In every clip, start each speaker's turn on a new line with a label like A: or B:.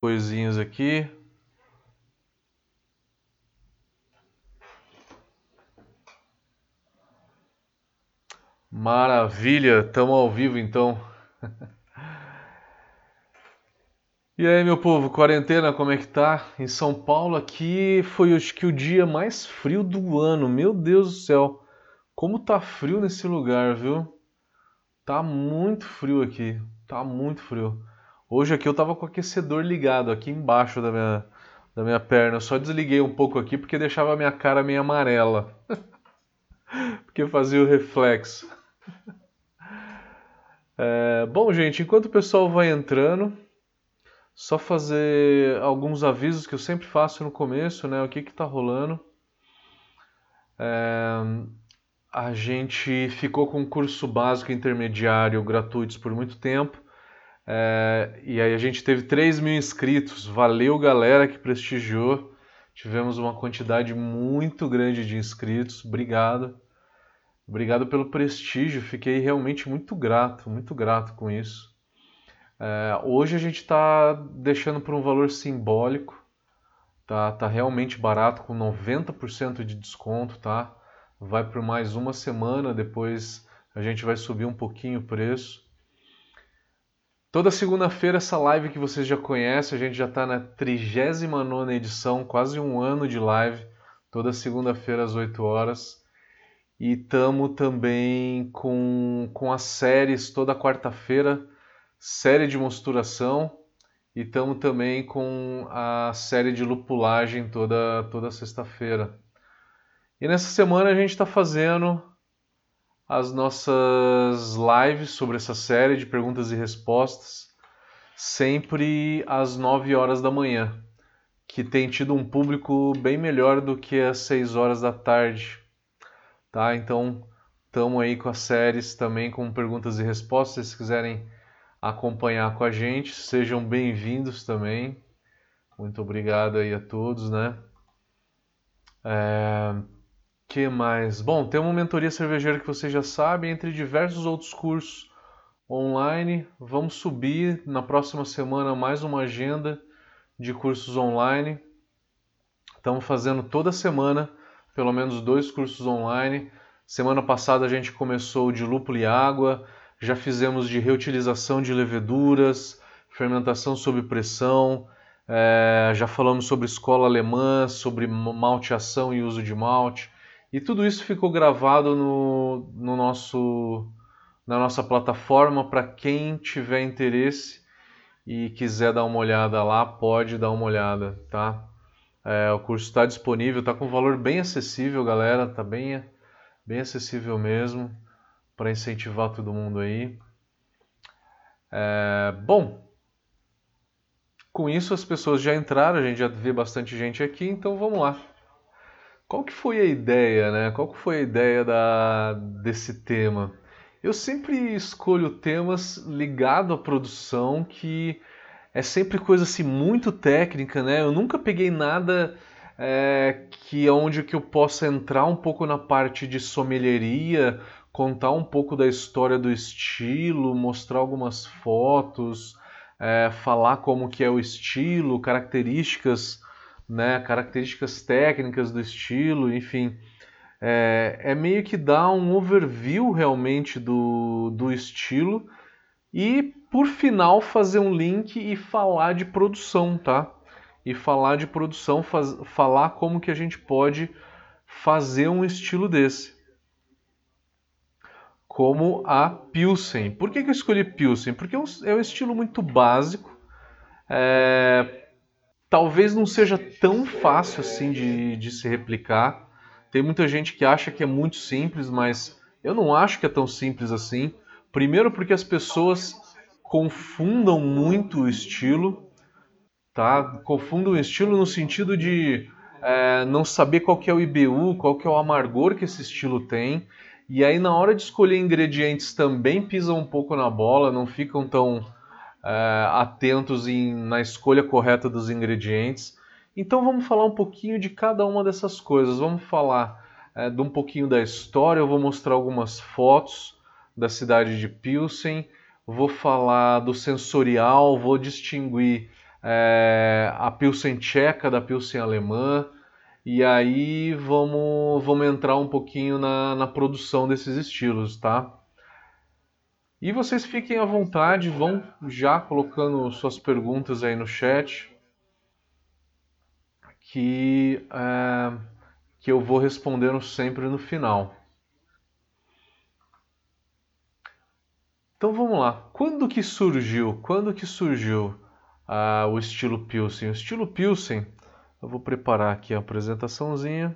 A: coisinhas aqui. Maravilha, estamos ao vivo então. E aí, meu povo, quarentena, como é que tá? Em São Paulo aqui foi acho que o dia mais frio do ano. Meu Deus do céu. Como tá frio nesse lugar, viu? Tá muito frio aqui. Tá muito frio. Hoje aqui eu tava com o aquecedor ligado aqui embaixo da minha, da minha perna. Eu só desliguei um pouco aqui porque deixava a minha cara meio amarela. porque fazia o reflexo. É, bom, gente, enquanto o pessoal vai entrando, só fazer alguns avisos que eu sempre faço no começo, né? O que que tá rolando? É, a gente ficou com curso básico intermediário gratuitos por muito tempo. É, e aí a gente teve 3 mil inscritos. Valeu, galera que prestigiou. Tivemos uma quantidade muito grande de inscritos. Obrigado. Obrigado pelo prestígio. Fiquei realmente muito grato, muito grato com isso. É, hoje a gente está deixando por um valor simbólico, tá, tá realmente barato, com 90% de desconto, tá? Vai por mais uma semana, depois a gente vai subir um pouquinho o preço. Toda segunda-feira essa live que vocês já conhecem, a gente já está na 39 edição, quase um ano de live, toda segunda-feira às 8 horas. E estamos também com, com as séries toda quarta-feira, série de mosturação e estamos também com a série de lupulagem toda, toda sexta-feira. E nessa semana a gente está fazendo as nossas lives sobre essa série de perguntas e respostas, sempre às 9 horas da manhã, que tem tido um público bem melhor do que às 6 horas da tarde. Tá? Então, estamos aí com as séries também com perguntas e respostas, se quiserem acompanhar com a gente. Sejam bem-vindos também. Muito obrigado aí a todos, né? É... que mais? Bom, tem uma mentoria cervejeira que vocês já sabem, entre diversos outros cursos online. Vamos subir na próxima semana mais uma agenda de cursos online. Estamos fazendo toda semana pelo menos dois cursos online. Semana passada a gente começou de lúpulo e água, já fizemos de reutilização de leveduras, fermentação sob pressão, é, já falamos sobre escola alemã, sobre malteação e uso de malte. E tudo isso ficou gravado no, no nosso, na nossa plataforma para quem tiver interesse e quiser dar uma olhada lá, pode dar uma olhada, tá? É, o curso está disponível, está com um valor bem acessível, galera, tá bem, bem acessível mesmo para incentivar todo mundo aí. É, bom, com isso as pessoas já entraram, a gente já vê bastante gente aqui, então vamos lá. Qual que foi a ideia, né? Qual que foi a ideia da, desse tema? Eu sempre escolho temas ligados à produção que é sempre coisa assim muito técnica, né? Eu nunca peguei nada é, que é onde que eu possa entrar um pouco na parte de sommelieria contar um pouco da história do estilo, mostrar algumas fotos, é, falar como que é o estilo, características, né, características técnicas do estilo, enfim. É, é meio que dar um overview realmente do, do estilo e, por final, fazer um link e falar de produção, tá? E falar de produção, faz, falar como que a gente pode fazer um estilo desse como a Pilsen. Por que, que eu escolhi Pilsen? Porque é um, é um estilo muito básico, é, talvez não seja tão fácil assim de, de se replicar. Tem muita gente que acha que é muito simples, mas eu não acho que é tão simples assim. Primeiro porque as pessoas confundam muito o estilo, tá? Confundam o estilo no sentido de é, não saber qual que é o IBU, qual que é o amargor que esse estilo tem. E aí, na hora de escolher ingredientes, também pisam um pouco na bola, não ficam tão atentos em, na escolha correta dos ingredientes. Então, vamos falar um pouquinho de cada uma dessas coisas. Vamos falar é, de um pouquinho da história. Eu vou mostrar algumas fotos da cidade de Pilsen. Vou falar do sensorial, vou distinguir é, a Pilsen tcheca da Pilsen alemã, e aí vamos, vamos entrar um pouquinho na, na produção desses estilos, tá? E vocês fiquem à vontade, vão já colocando suas perguntas aí no chat, que, é, que eu vou respondendo sempre no final. Então vamos lá. Quando que surgiu? Quando que surgiu ah, o estilo Pilsen? O estilo Pilsen, eu vou preparar aqui a apresentaçãozinha.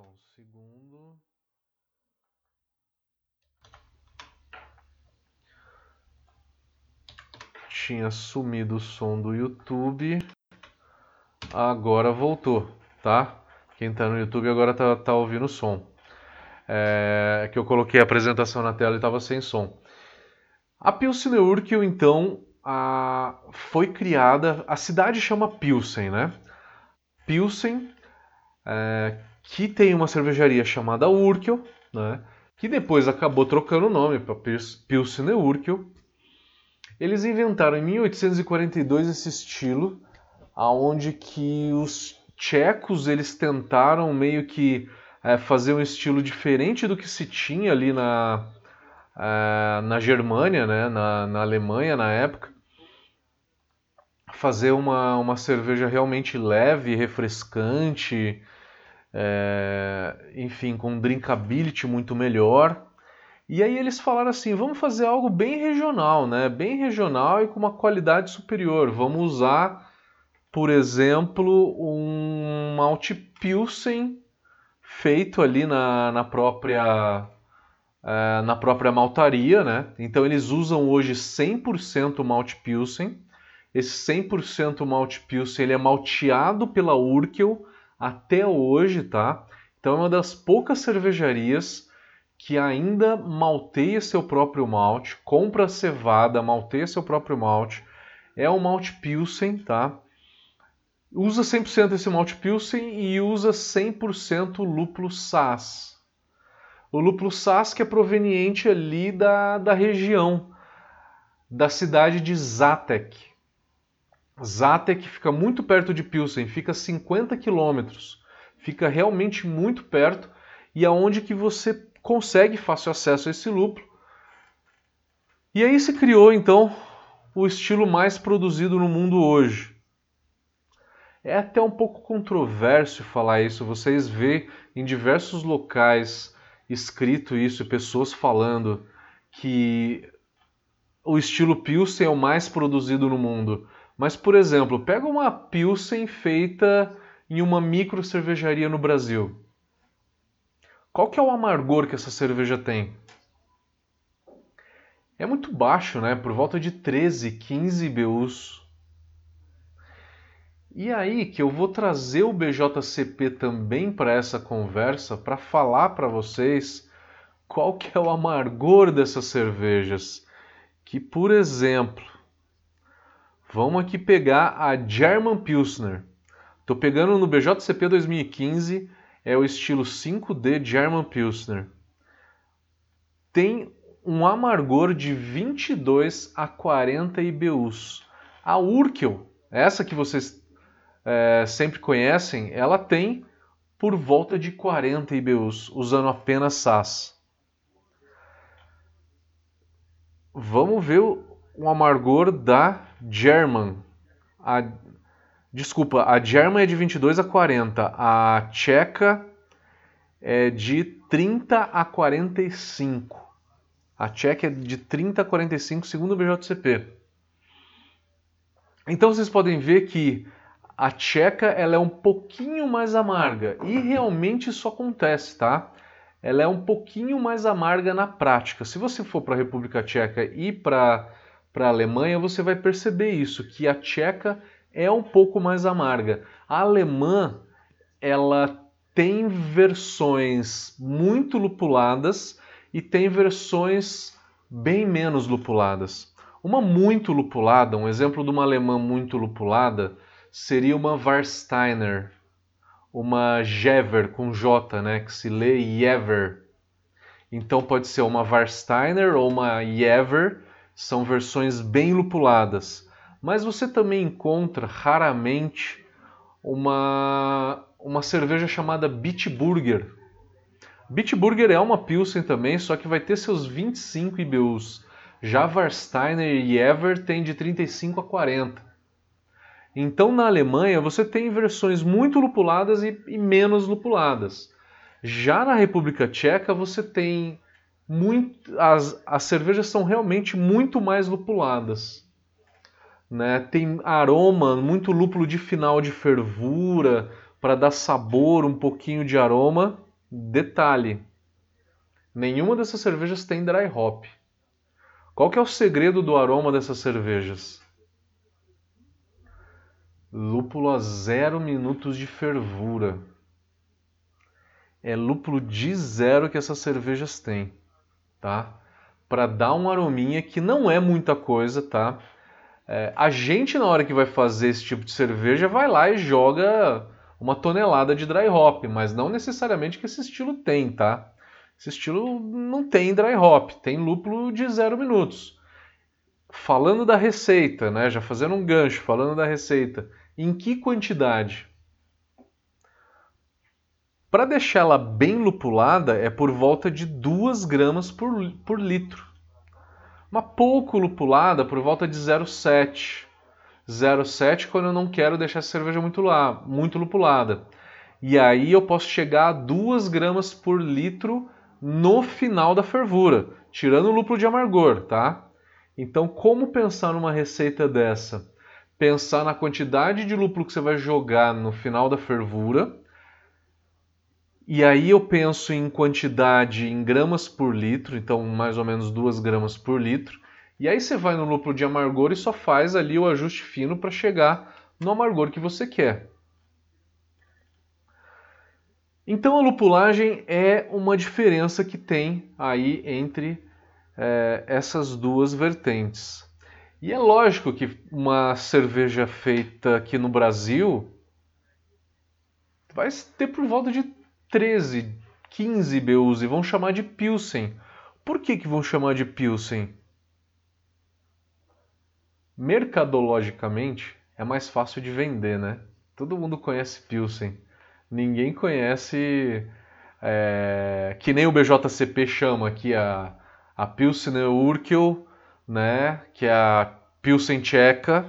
A: Só um segundo. Tinha sumido o som do YouTube. Agora voltou, tá? Quem tá no YouTube agora tá, tá ouvindo o som. É, que eu coloquei a apresentação na tela e estava sem som. A Pilsener Urquell, então, a, foi criada. A cidade chama Pilsen, né? Pilsen, é, que tem uma cervejaria chamada Urkel, né, que depois acabou trocando o nome para Pilsener Urkel. Eles inventaram em 1842 esse estilo, aonde que os tchecos eles tentaram meio que é, fazer um estilo diferente do que se tinha ali na, é, na Germânia, né, na, na Alemanha na época fazer uma, uma cerveja realmente leve, refrescante, é, enfim, com um drinkability muito melhor. E aí eles falaram assim, vamos fazer algo bem regional, né? Bem regional e com uma qualidade superior. Vamos usar, por exemplo, um malte Pilsen feito ali na, na própria é, na própria maltaria, né? Então eles usam hoje 100% malte Pilsen. Esse 100% malte Pilsen ele é malteado pela Urkel até hoje, tá? Então é uma das poucas cervejarias que ainda malteia seu próprio malte, compra cevada, malteia seu próprio malte. É o malte Pilsen, tá? Usa 100% esse malte Pilsen e usa 100% lúpulo SAS. O lúpulo SAS que é proveniente ali da, da região, da cidade de Zatek. Zatek fica muito perto de Pilsen, fica 50 quilômetros, fica realmente muito perto e aonde é que você consegue fácil acesso a esse lúpulo. E aí se criou então o estilo mais produzido no mundo hoje. É até um pouco controverso falar isso, vocês vê em diversos locais escrito isso, pessoas falando que o estilo Pilsen é o mais produzido no mundo. Mas, por exemplo, pega uma Pilsen feita em uma micro cervejaria no Brasil. Qual que é o amargor que essa cerveja tem? É muito baixo, né? Por volta de 13, 15 BUs. E aí que eu vou trazer o BJCP também para essa conversa para falar para vocês qual que é o amargor dessas cervejas. Que, por exemplo, Vamos aqui pegar a German Pilsner. Estou pegando no BJCP 2015, é o estilo 5D German Pilsner. Tem um amargor de 22 a 40 IBUs. A Urkel, essa que vocês é, sempre conhecem, ela tem por volta de 40 IBUs, usando apenas SAS. Vamos ver o, o amargor da German. A, desculpa, a German é de 22 a 40. A tcheca é de 30 a 45. A tcheca é de 30 a 45, segundo o BJCP. Então vocês podem ver que a tcheca ela é um pouquinho mais amarga. E realmente isso acontece, tá? Ela é um pouquinho mais amarga na prática. Se você for para a República Tcheca e para para a Alemanha, você vai perceber isso, que a tcheca é um pouco mais amarga. A alemã, ela tem versões muito lupuladas e tem versões bem menos lupuladas. Uma muito lupulada, um exemplo de uma alemã muito lupulada, seria uma Warsteiner, uma Jever com J, né, que se lê Jever. Então pode ser uma Warsteiner ou uma Jever, são versões bem lupuladas. Mas você também encontra raramente uma, uma cerveja chamada Bitburger. Bitburger é uma Pilsen também, só que vai ter seus 25 IBUs. Já Warsteiner e Ever tem de 35 a 40. Então na Alemanha você tem versões muito lupuladas e, e menos lupuladas. Já na República Tcheca você tem muito, as, as cervejas são realmente muito mais lupuladas. Né? Tem aroma, muito lúpulo de final de fervura para dar sabor, um pouquinho de aroma. Detalhe: nenhuma dessas cervejas tem dry hop. Qual que é o segredo do aroma dessas cervejas? Lúpulo a zero minutos de fervura. É lúpulo de zero que essas cervejas têm, tá? Para dar um arominha que não é muita coisa, tá? É, a gente, na hora que vai fazer esse tipo de cerveja, vai lá e joga uma tonelada de dry hop, mas não necessariamente que esse estilo tem, tá? Esse estilo não tem dry hop, tem lúpulo de zero minutos. Falando da receita, né? Já fazendo um gancho, falando da receita, em que quantidade? Para deixá-la bem lupulada é por volta de 2 gramas por, por litro uma pouco lupulada por volta de 0,7. 0,7 quando eu não quero deixar a cerveja muito, lá, muito lupulada. E aí eu posso chegar a 2 gramas por litro no final da fervura, tirando o lúpulo de amargor, tá? Então, como pensar numa receita dessa? Pensar na quantidade de lúpulo que você vai jogar no final da fervura e aí eu penso em quantidade em gramas por litro, então mais ou menos 2 gramas por litro. E aí você vai no lúpulo de amargor e só faz ali o ajuste fino para chegar no amargor que você quer. Então a lupulagem é uma diferença que tem aí entre é, essas duas vertentes. E é lógico que uma cerveja feita aqui no Brasil vai ter por volta de 13, 15 BUs e vão chamar de Pilsen. Por que, que vão chamar de Pilsen? Mercadologicamente é mais fácil de vender, né? Todo mundo conhece Pilsen. Ninguém conhece é, que nem o BJCP chama aqui a, a Pilsener Urquell, né? Que é a Pilsen tcheca.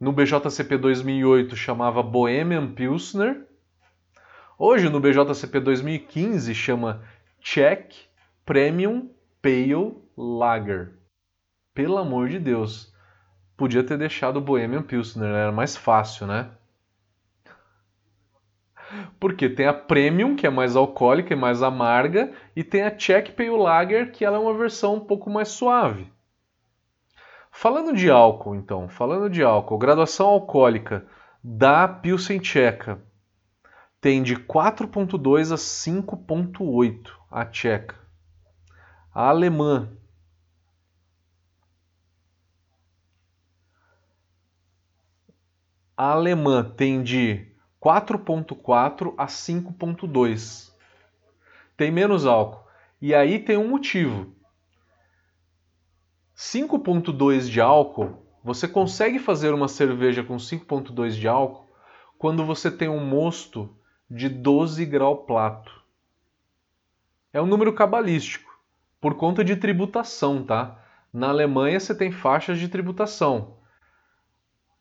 A: No BJCP 2008 chamava Bohemian Pilsner Hoje no BJCP 2015 chama Czech Premium Pale Lager. Pelo amor de Deus, podia ter deixado o Bohemian Pilsner, era mais fácil, né? Porque tem a Premium, que é mais alcoólica e mais amarga, e tem a Czech Pale Lager, que ela é uma versão um pouco mais suave. Falando de álcool, então, falando de álcool, graduação alcoólica da Pilsen Tcheca tem de 4.2 a 5.8 a tcheca. A alemã A alemã tem de 4.4 a 5.2. Tem menos álcool. E aí tem um motivo. 5.2 de álcool, você consegue fazer uma cerveja com 5.2 de álcool quando você tem um mosto de 12 grau plato. É um número cabalístico, por conta de tributação, tá? Na Alemanha você tem faixas de tributação.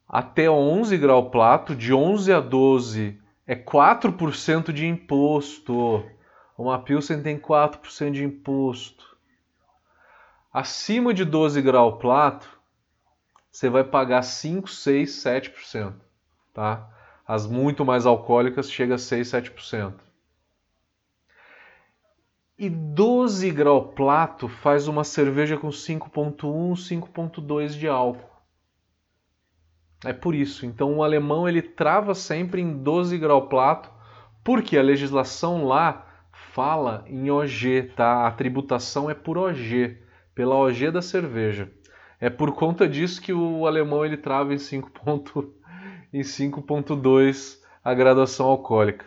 A: Até 11 grau plato, de 11 a 12 é 4% de imposto. Uma Pilsen tem 4% de imposto. Acima de 12 grau plato, você vai pagar 5, 6, 7%, tá? As muito mais alcoólicas chega a 6, 7%. E 12 grau plato faz uma cerveja com 5.1, 5.2 de álcool. É por isso. Então o alemão ele trava sempre em 12 grau plato, porque a legislação lá fala em OG, tá? A tributação é por OG, pela OG da cerveja. É por conta disso que o alemão ele trava em 5.2 em 5.2 a graduação alcoólica.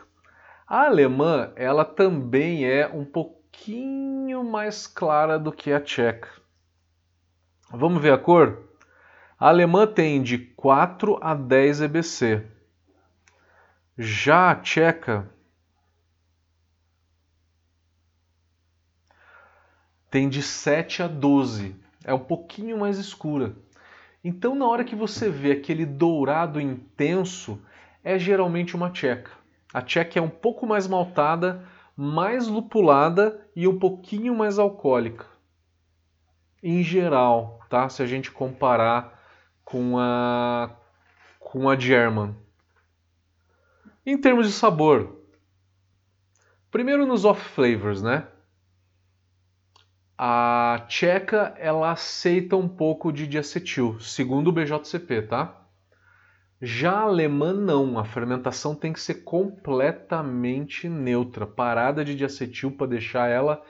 A: A alemã, ela também é um pouquinho mais clara do que a tcheca. Vamos ver a cor? A alemã tem de 4 a 10 EBC. Já a tcheca tem de 7 a 12. É um pouquinho mais escura. Então, na hora que você vê aquele dourado intenso, é geralmente uma tcheca. A tcheca é um pouco mais maltada, mais lupulada e um pouquinho mais alcoólica. Em geral, tá? Se a gente comparar com a com a German. Em termos de sabor, primeiro nos off flavors, né? A tcheca ela aceita um pouco de diacetil, segundo o BJCP, tá? Já a alemã não, a fermentação tem que ser completamente neutra, parada de diacetil para deixar ela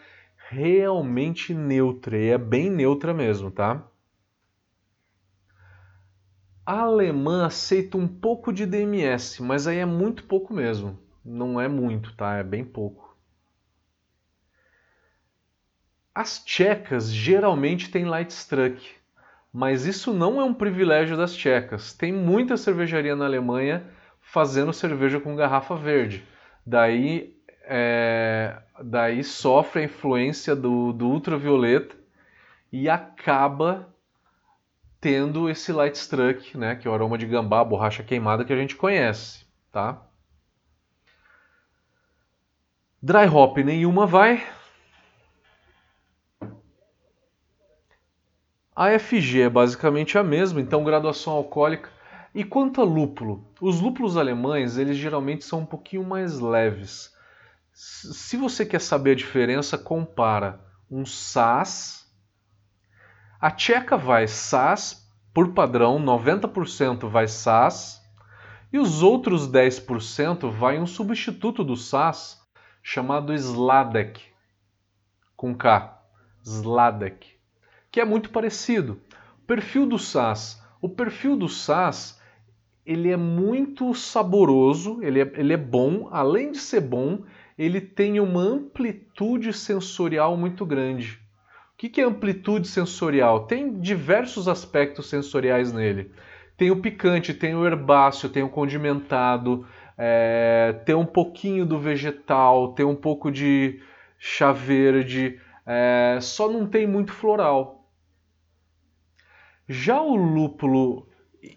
A: realmente neutra, e é bem neutra mesmo, tá? A alemã aceita um pouco de DMS, mas aí é muito pouco mesmo. Não é muito, tá? É bem pouco. As tchecas geralmente têm light struck, mas isso não é um privilégio das tchecas. Tem muita cervejaria na Alemanha fazendo cerveja com garrafa verde. Daí, é, daí sofre a influência do, do ultravioleta e acaba tendo esse light struck, né, que é o aroma de gambá, borracha queimada que a gente conhece, tá? Dry hop nenhuma vai, A FG é basicamente a mesma, então graduação alcoólica. E quanto a lúpulo? Os lúpulos alemães, eles geralmente são um pouquinho mais leves. Se você quer saber a diferença, compara um SAS. A tcheca vai SAS, por padrão, 90% vai SAS. E os outros 10% vai um substituto do SAS chamado Sladek, com K. Sladek que é muito parecido. O perfil do SAS. O perfil do SAS ele é muito saboroso, ele é, ele é bom, além de ser bom, ele tem uma amplitude sensorial muito grande. O que é amplitude sensorial? Tem diversos aspectos sensoriais nele. Tem o picante, tem o herbáceo, tem o condimentado, é, tem um pouquinho do vegetal, tem um pouco de chá verde, é, só não tem muito floral. Já o lúpulo,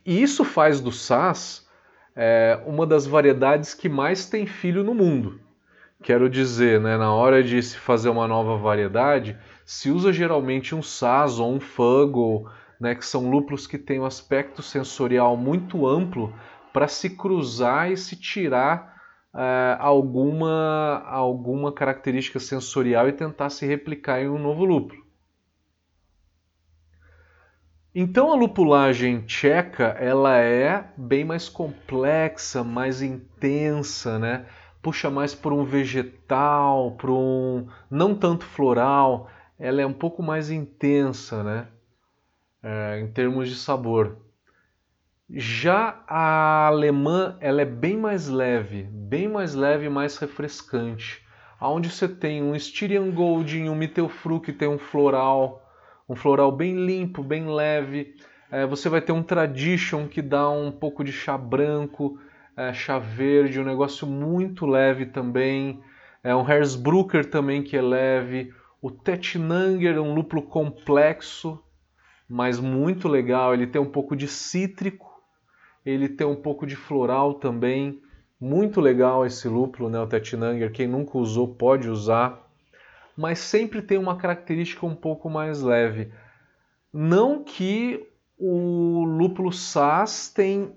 A: e isso faz do Sass é, uma das variedades que mais tem filho no mundo. Quero dizer, né, na hora de se fazer uma nova variedade, se usa geralmente um Sass ou um Fuggle, né, que são lúpulos que têm um aspecto sensorial muito amplo para se cruzar e se tirar é, alguma, alguma característica sensorial e tentar se replicar em um novo lúpulo. Então a lupulagem tcheca ela é bem mais complexa, mais intensa, né? Puxa mais por um vegetal, por um não tanto floral. Ela é um pouco mais intensa, né? É, em termos de sabor. Já a alemã ela é bem mais leve, bem mais leve e mais refrescante. Onde você tem um Styrian Golding, um Mittelfru que tem um floral, um floral bem limpo, bem leve. É, você vai ter um Tradition que dá um pouco de chá branco, é, chá verde, um negócio muito leve também. É um Hersbrucker também que é leve. O Tetnanger, um lúpulo complexo, mas muito legal. Ele tem um pouco de cítrico, ele tem um pouco de floral também. Muito legal esse lúpulo, né, o Tetnanger. Quem nunca usou pode usar mas sempre tem uma característica um pouco mais leve. Não que o lúpulo Sass tem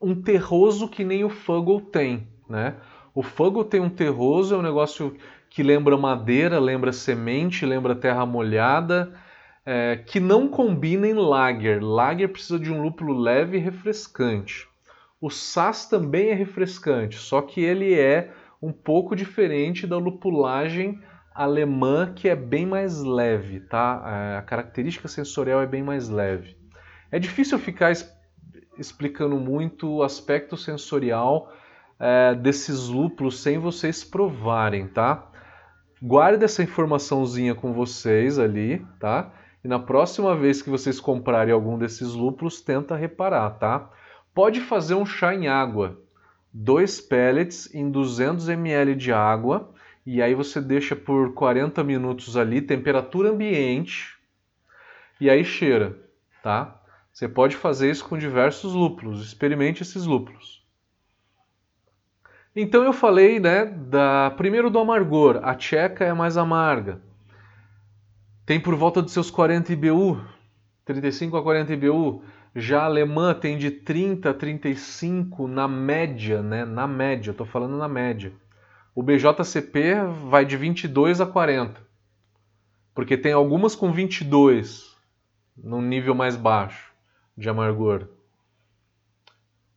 A: um terroso que nem o Fuggle tem, né? O Fuggle tem um terroso, é um negócio que lembra madeira, lembra semente, lembra terra molhada, é, que não combina em lager. Lager precisa de um lúpulo leve e refrescante. O Sass também é refrescante, só que ele é um pouco diferente da lupulagem alemã, que é bem mais leve, tá? É, a característica sensorial é bem mais leve. É difícil ficar explicando muito o aspecto sensorial é, desses lúpulos sem vocês provarem, tá? Guarde essa informaçãozinha com vocês ali, tá? E na próxima vez que vocês comprarem algum desses lúpulos, tenta reparar, tá? Pode fazer um chá em água. Dois pellets em 200 ml de água e aí você deixa por 40 minutos ali, temperatura ambiente, e aí cheira, tá? Você pode fazer isso com diversos lúpulos, experimente esses lúpulos. Então eu falei, né, da primeiro do amargor, a tcheca é mais amarga. Tem por volta dos seus 40 IBU, 35 a 40 IBU. Já a alemã tem de 30 a 35 na média, né? Na média, eu tô falando na média. O BJCP vai de 22 a 40. Porque tem algumas com 22, num nível mais baixo de amargor.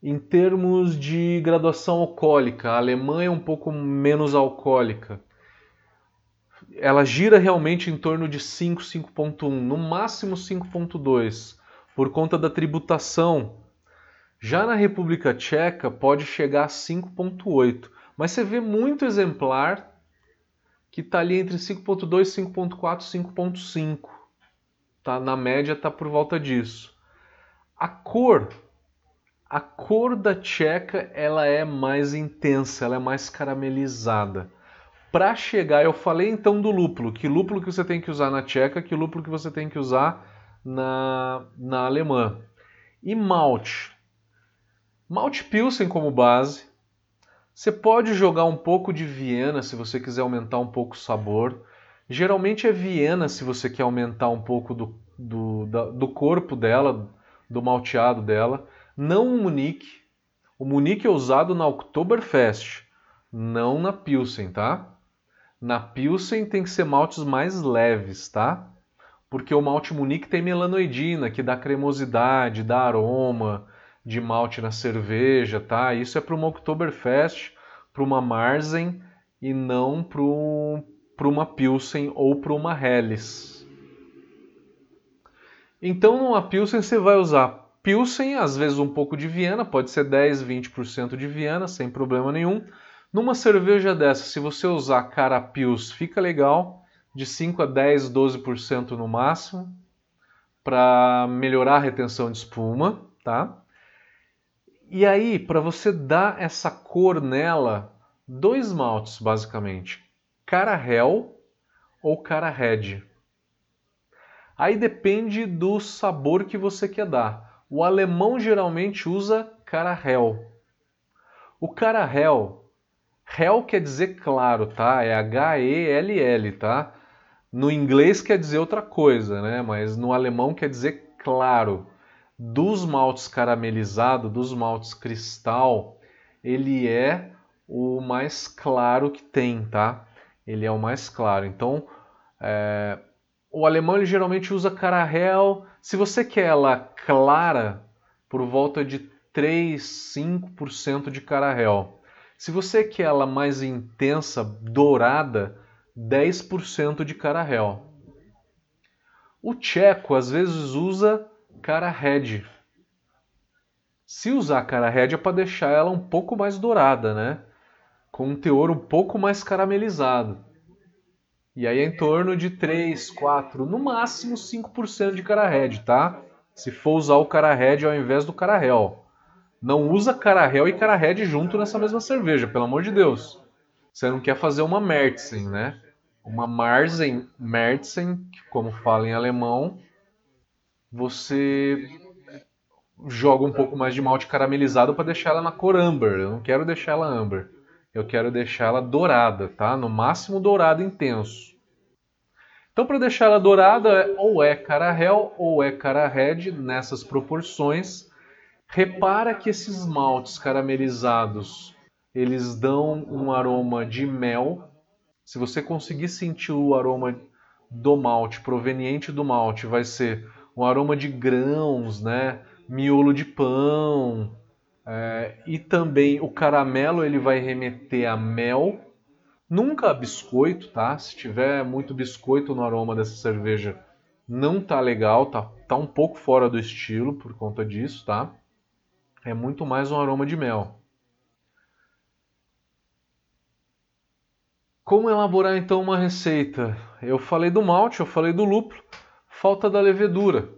A: Em termos de graduação alcoólica, a alemã é um pouco menos alcoólica. Ela gira realmente em torno de 5, 5.1, no máximo 5.2, por conta da tributação. Já na República Tcheca pode chegar a 5.8, mas você vê muito exemplar que está ali entre 5.2, 5.4, 5.5. Tá? Na média está por volta disso. A cor, a cor da tcheca ela é mais intensa, ela é mais caramelizada. Para chegar, eu falei então do lúpulo, que lúpulo que você tem que usar na tcheca, que lúpulo que você tem que usar na, na alemã. E malte. Malte Pilsen como base, você pode jogar um pouco de Viena se você quiser aumentar um pouco o sabor. Geralmente é Viena se você quer aumentar um pouco do, do, da, do corpo dela, do malteado dela. Não o Munique. O Munique é usado na Oktoberfest, não na Pilsen, tá? Na Pilsen tem que ser maltes mais leves, tá? Porque o malte Munique tem melanoidina, que dá cremosidade, dá aroma, de malte na cerveja, tá? Isso é para uma Oktoberfest, para uma Marzen e não para uma Pilsen ou para uma Helles. Então, numa Pilsen você vai usar Pilsen, às vezes um pouco de Viena, pode ser 10, 20% de Viena, sem problema nenhum. Numa cerveja dessa, se você usar cara Pils, fica legal, de 5 a 10, 12% no máximo, para melhorar a retenção de espuma, tá? E aí, para você dar essa cor nela, dois maltes basicamente: cara Hell ou cara Red. Aí depende do sabor que você quer dar. O alemão geralmente usa cara Hell. O cara Hell, Hell quer dizer claro, tá? É H-E-L-L, tá? No inglês quer dizer outra coisa, né? Mas no alemão quer dizer claro dos maltes caramelizados, dos maltes cristal, ele é o mais claro que tem, tá? Ele é o mais claro. Então, é, o alemão ele geralmente usa Carahel. Se você quer ela clara, por volta de 3, 5% de Carahel. Se você quer ela mais intensa, dourada, 10% de Carahel. O tcheco às vezes usa cara red. Se usar cara red é para deixar ela um pouco mais dourada, né? Com um teor um pouco mais caramelizado. E aí é em torno de 3, 4, no máximo 5% de cara red, tá? Se for usar o cara red ao invés do cara hell. Não usa cara hell e cara red junto nessa mesma cerveja, pelo amor de Deus. Você não quer fazer uma Märzen, né? Uma Marzen, Märzen, como fala em alemão, você joga um pouco mais de malte caramelizado para deixar ela na cor amber. Eu não quero deixar ela amber. Eu quero deixar ela dourada, tá? No máximo dourado intenso. Então, para deixar ela dourada, ou é cara hell ou é cara red nessas proporções. Repara que esses maltes caramelizados, eles dão um aroma de mel, Se você conseguir sentir o aroma do malte, proveniente do malte, vai ser um aroma de grãos, né? Miolo de pão. É, e também o caramelo ele vai remeter a mel, nunca a biscoito, tá? Se tiver muito biscoito no aroma dessa cerveja, não tá legal, tá, tá um pouco fora do estilo por conta disso, tá? É muito mais um aroma de mel. Como elaborar então uma receita? Eu falei do malte, eu falei do lúpulo, falta da levedura.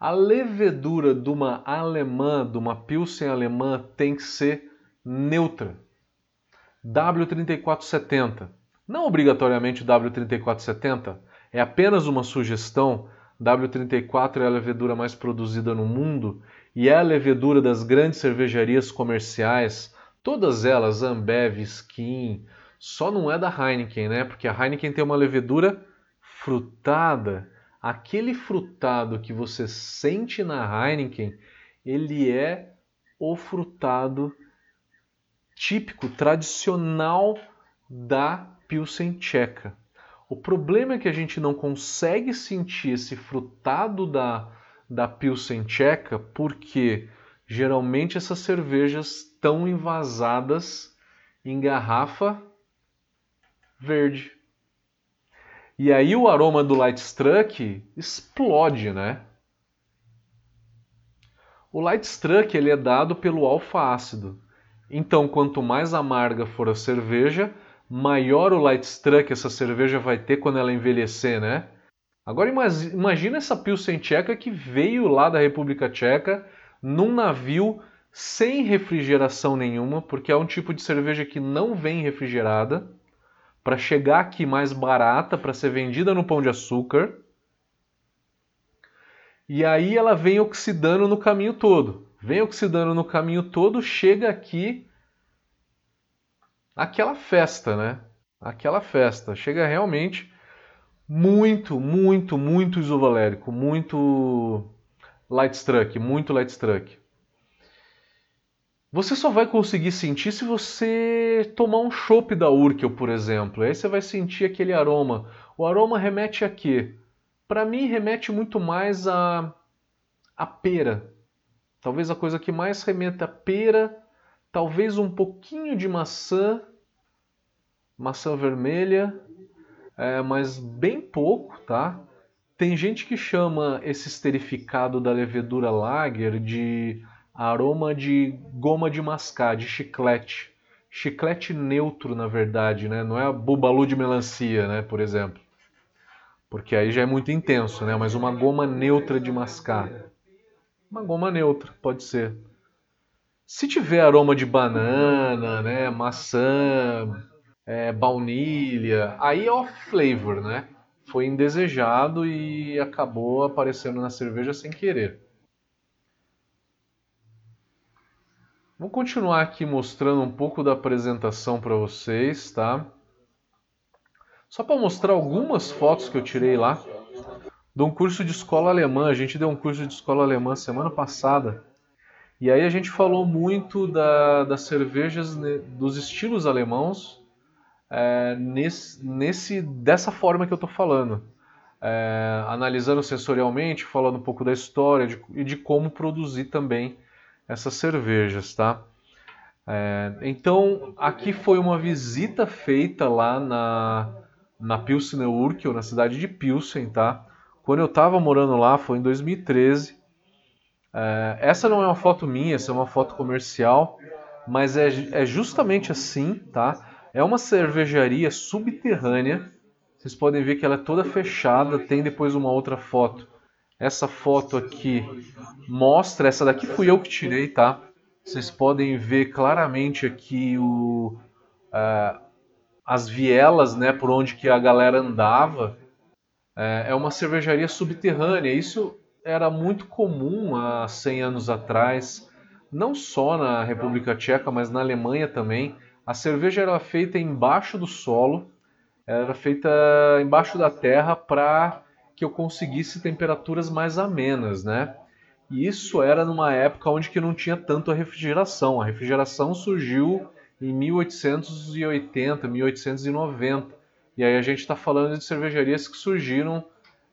A: A levedura de uma alemã, de uma Pilsen alemã, tem que ser neutra. W3470. Não obrigatoriamente W3470, é apenas uma sugestão. W34 é a levedura mais produzida no mundo e é a levedura das grandes cervejarias comerciais, todas elas, Ambev, Skin, só não é da Heineken, né? Porque a Heineken tem uma levedura frutada. Aquele frutado que você sente na Heineken, ele é o frutado típico, tradicional da Pilsen tcheca. O problema é que a gente não consegue sentir esse frutado da, da Pilsen tcheca porque geralmente essas cervejas estão envasadas em garrafa verde. E aí o aroma do Light Struck explode, né? O Light Struck ele é dado pelo alfa-ácido. Então, quanto mais amarga for a cerveja, maior o Light Struck essa cerveja vai ter quando ela envelhecer, né? Agora imagina essa Pilsen tcheca que veio lá da República Tcheca num navio sem refrigeração nenhuma, porque é um tipo de cerveja que não vem refrigerada para chegar aqui mais barata, para ser vendida no pão de açúcar. E aí ela vem oxidando no caminho todo. Vem oxidando no caminho todo, chega aqui aquela festa, né? Aquela festa. Chega realmente muito, muito, muito isovalérico, muito light struck, muito light struck. Você só vai conseguir sentir se você tomar um chopp da Urkel, por exemplo. Aí você vai sentir aquele aroma. O aroma remete a quê? Para mim remete muito mais a a pera. Talvez a coisa que mais remeta a pera, talvez um pouquinho de maçã, maçã vermelha, é, mas bem pouco, tá? Tem gente que chama esse esterificado da levedura lager de aroma de goma de mascar, de chiclete. Chiclete neutro, na verdade, né? Não é a bubalu de melancia, né, por exemplo. Porque aí já é muito intenso, né? Mas uma goma neutra de mascar. Uma goma neutra, pode ser. Se tiver aroma de banana, né, maçã, é, baunilha, aí é off-flavor, né? Foi indesejado e acabou aparecendo na cerveja sem querer. Vou continuar aqui mostrando um pouco da apresentação para vocês, tá? Só para mostrar algumas fotos que eu tirei lá de um curso de escola alemã. A gente deu um curso de escola alemã semana passada. E aí a gente falou muito da, das cervejas, dos estilos alemãos, é, nesse, nesse, dessa forma que eu estou falando. É, analisando sensorialmente, falando um pouco da história de, e de como produzir também essas cervejas, tá? É, então, aqui foi uma visita feita lá na, na Pilsener Urquell, na cidade de Pilsen, tá? Quando eu estava morando lá, foi em 2013. É, essa não é uma foto minha, essa é uma foto comercial, mas é, é justamente assim, tá? É uma cervejaria subterrânea. Vocês podem ver que ela é toda fechada. Tem depois uma outra foto essa foto aqui mostra, essa daqui fui eu que tirei, tá? Vocês podem ver claramente aqui o, uh, as vielas, né, por onde que a galera andava. Uh, é uma cervejaria subterrânea. Isso era muito comum há 100 anos atrás, não só na República Tcheca, mas na Alemanha também. A cerveja era feita embaixo do solo, era feita embaixo da terra para que eu conseguisse temperaturas mais amenas, né? E isso era numa época onde que não tinha tanto a refrigeração. A refrigeração surgiu em 1880, 1890. E aí a gente está falando de cervejarias que surgiram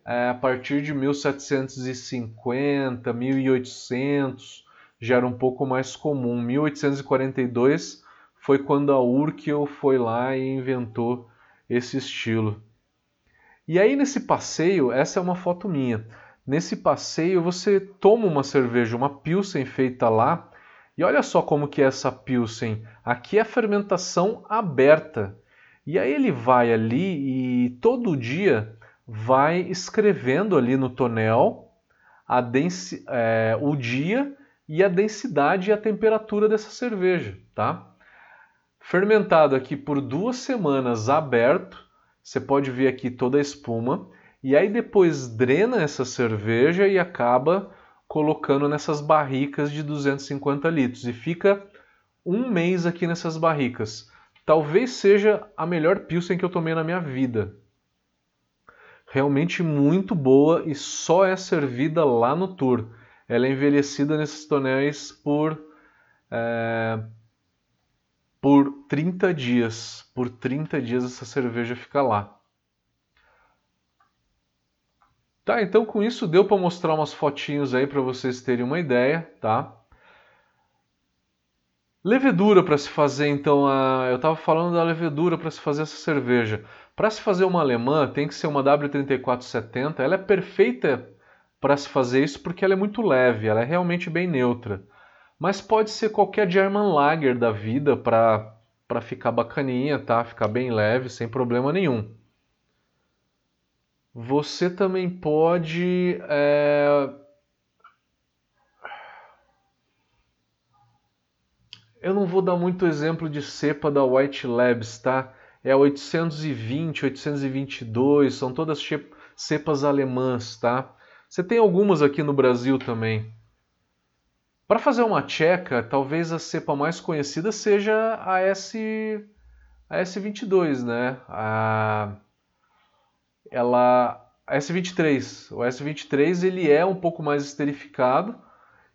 A: é, a partir de 1750, 1800, já era um pouco mais comum. 1842 foi quando a Urkel foi lá e inventou esse estilo. E aí nesse passeio, essa é uma foto minha. Nesse passeio você toma uma cerveja, uma Pilsen feita lá, e olha só como que é essa Pilsen. Aqui é a fermentação aberta. E aí ele vai ali e todo dia vai escrevendo ali no tonel densi é, o dia e a densidade e a temperatura dessa cerveja, tá? Fermentado aqui por duas semanas aberto, você pode ver aqui toda a espuma. E aí depois drena essa cerveja e acaba colocando nessas barricas de 250 litros. E fica um mês aqui nessas barricas. Talvez seja a melhor Pilsen que eu tomei na minha vida. Realmente muito boa e só é servida lá no Tour. Ela é envelhecida nesses tonéis por, é, por 30 dias. Por 30 dias essa cerveja fica lá. Tá, então com isso deu para mostrar umas fotinhos aí para vocês terem uma ideia, tá? Levedura para se fazer, então, a... eu estava falando da levedura para se fazer essa cerveja. Para se fazer uma alemã, tem que ser uma W3470. Ela é perfeita para se fazer isso porque ela é muito leve, ela é realmente bem neutra mas pode ser qualquer German Lager da vida para para ficar bacaninha, tá? Ficar bem leve, sem problema nenhum. Você também pode é... Eu não vou dar muito exemplo de cepa da White Labs, tá? É 820, 822, são todas cepas alemãs, tá? Você tem algumas aqui no Brasil também. Para fazer uma tcheca, talvez a cepa mais conhecida seja a S a S22, né? A ela a S23, o S23 ele é um pouco mais esterificado,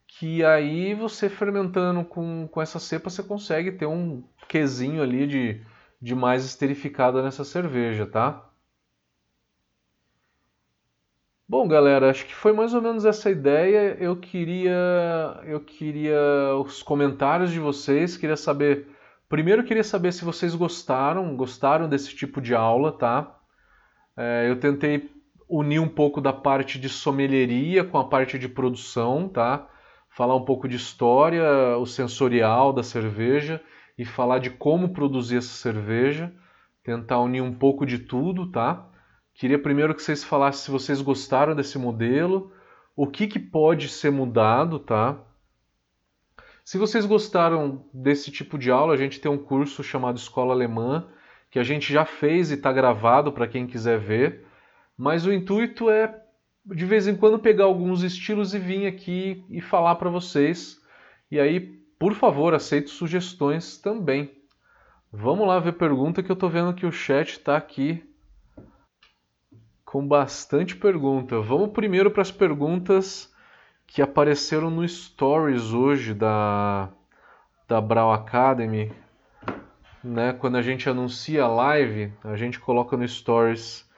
A: que aí você fermentando com, com essa cepa você consegue ter um quesinho ali de, de mais esterificado nessa cerveja, tá? Bom, galera, acho que foi mais ou menos essa ideia. Eu queria, eu queria os comentários de vocês. Queria saber, primeiro queria saber se vocês gostaram, gostaram desse tipo de aula, tá? É, eu tentei unir um pouco da parte de sommelieria com a parte de produção, tá? Falar um pouco de história, o sensorial da cerveja e falar de como produzir essa cerveja. Tentar unir um pouco de tudo, tá? Queria primeiro que vocês falassem se vocês gostaram desse modelo, o que, que pode ser mudado, tá? Se vocês gostaram desse tipo de aula, a gente tem um curso chamado Escola Alemã, que a gente já fez e está gravado para quem quiser ver, mas o intuito é de vez em quando pegar alguns estilos e vir aqui e falar para vocês. E aí, por favor, aceito sugestões também. Vamos lá ver pergunta que eu estou vendo que o chat está aqui com bastante pergunta. Vamos primeiro para as perguntas que apareceram no Stories hoje da, da Brau Academy. Né? Quando a gente anuncia a live, a gente coloca no Stories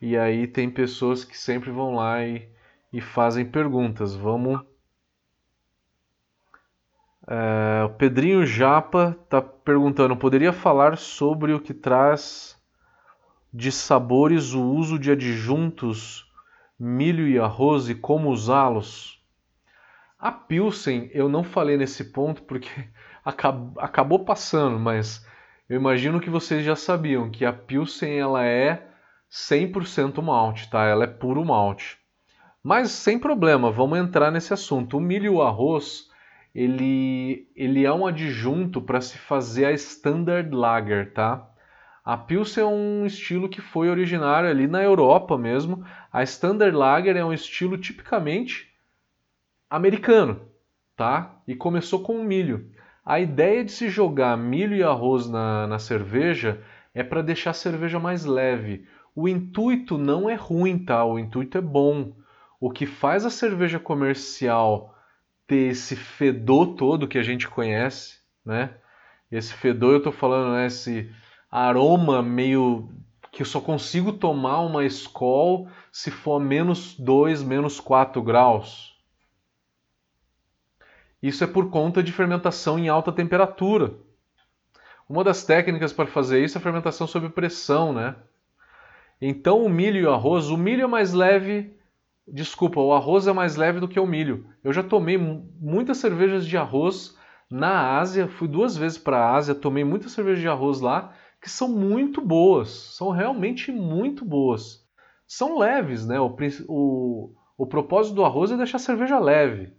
A: e aí tem pessoas que sempre vão lá e, e fazem perguntas. Vamos. É, o Pedrinho Japa está perguntando: poderia falar sobre o que traz de sabores o uso de adjuntos milho e arroz e como usá-los. A Pilsen eu não falei nesse ponto porque acabou passando, mas eu imagino que vocês já sabiam que a Pilsen ela é 100% malte, tá? Ela é puro malte. Mas sem problema, vamos entrar nesse assunto. O milho e o arroz, ele, ele é um adjunto para se fazer a Standard Lager, tá? A Pilsen é um estilo que foi originário ali na Europa mesmo. A Standard Lager é um estilo tipicamente americano, tá? E começou com milho. A ideia de se jogar milho e arroz na, na cerveja é para deixar a cerveja mais leve. O intuito não é ruim, tá? O intuito é bom. O que faz a cerveja comercial ter esse fedor todo que a gente conhece, né? esse fedor eu estou falando, né, esse aroma meio que eu só consigo tomar uma Skol se for menos 2, menos 4 graus. Isso é por conta de fermentação em alta temperatura. Uma das técnicas para fazer isso é a fermentação sob pressão, né? Então o milho e o arroz, o milho é mais leve, desculpa, o arroz é mais leve do que o milho. Eu já tomei muitas cervejas de arroz na Ásia, fui duas vezes para a Ásia, tomei muita cerveja de arroz lá que são muito boas, são realmente muito boas. São leves, né? O, o, o propósito do arroz é deixar a cerveja leve.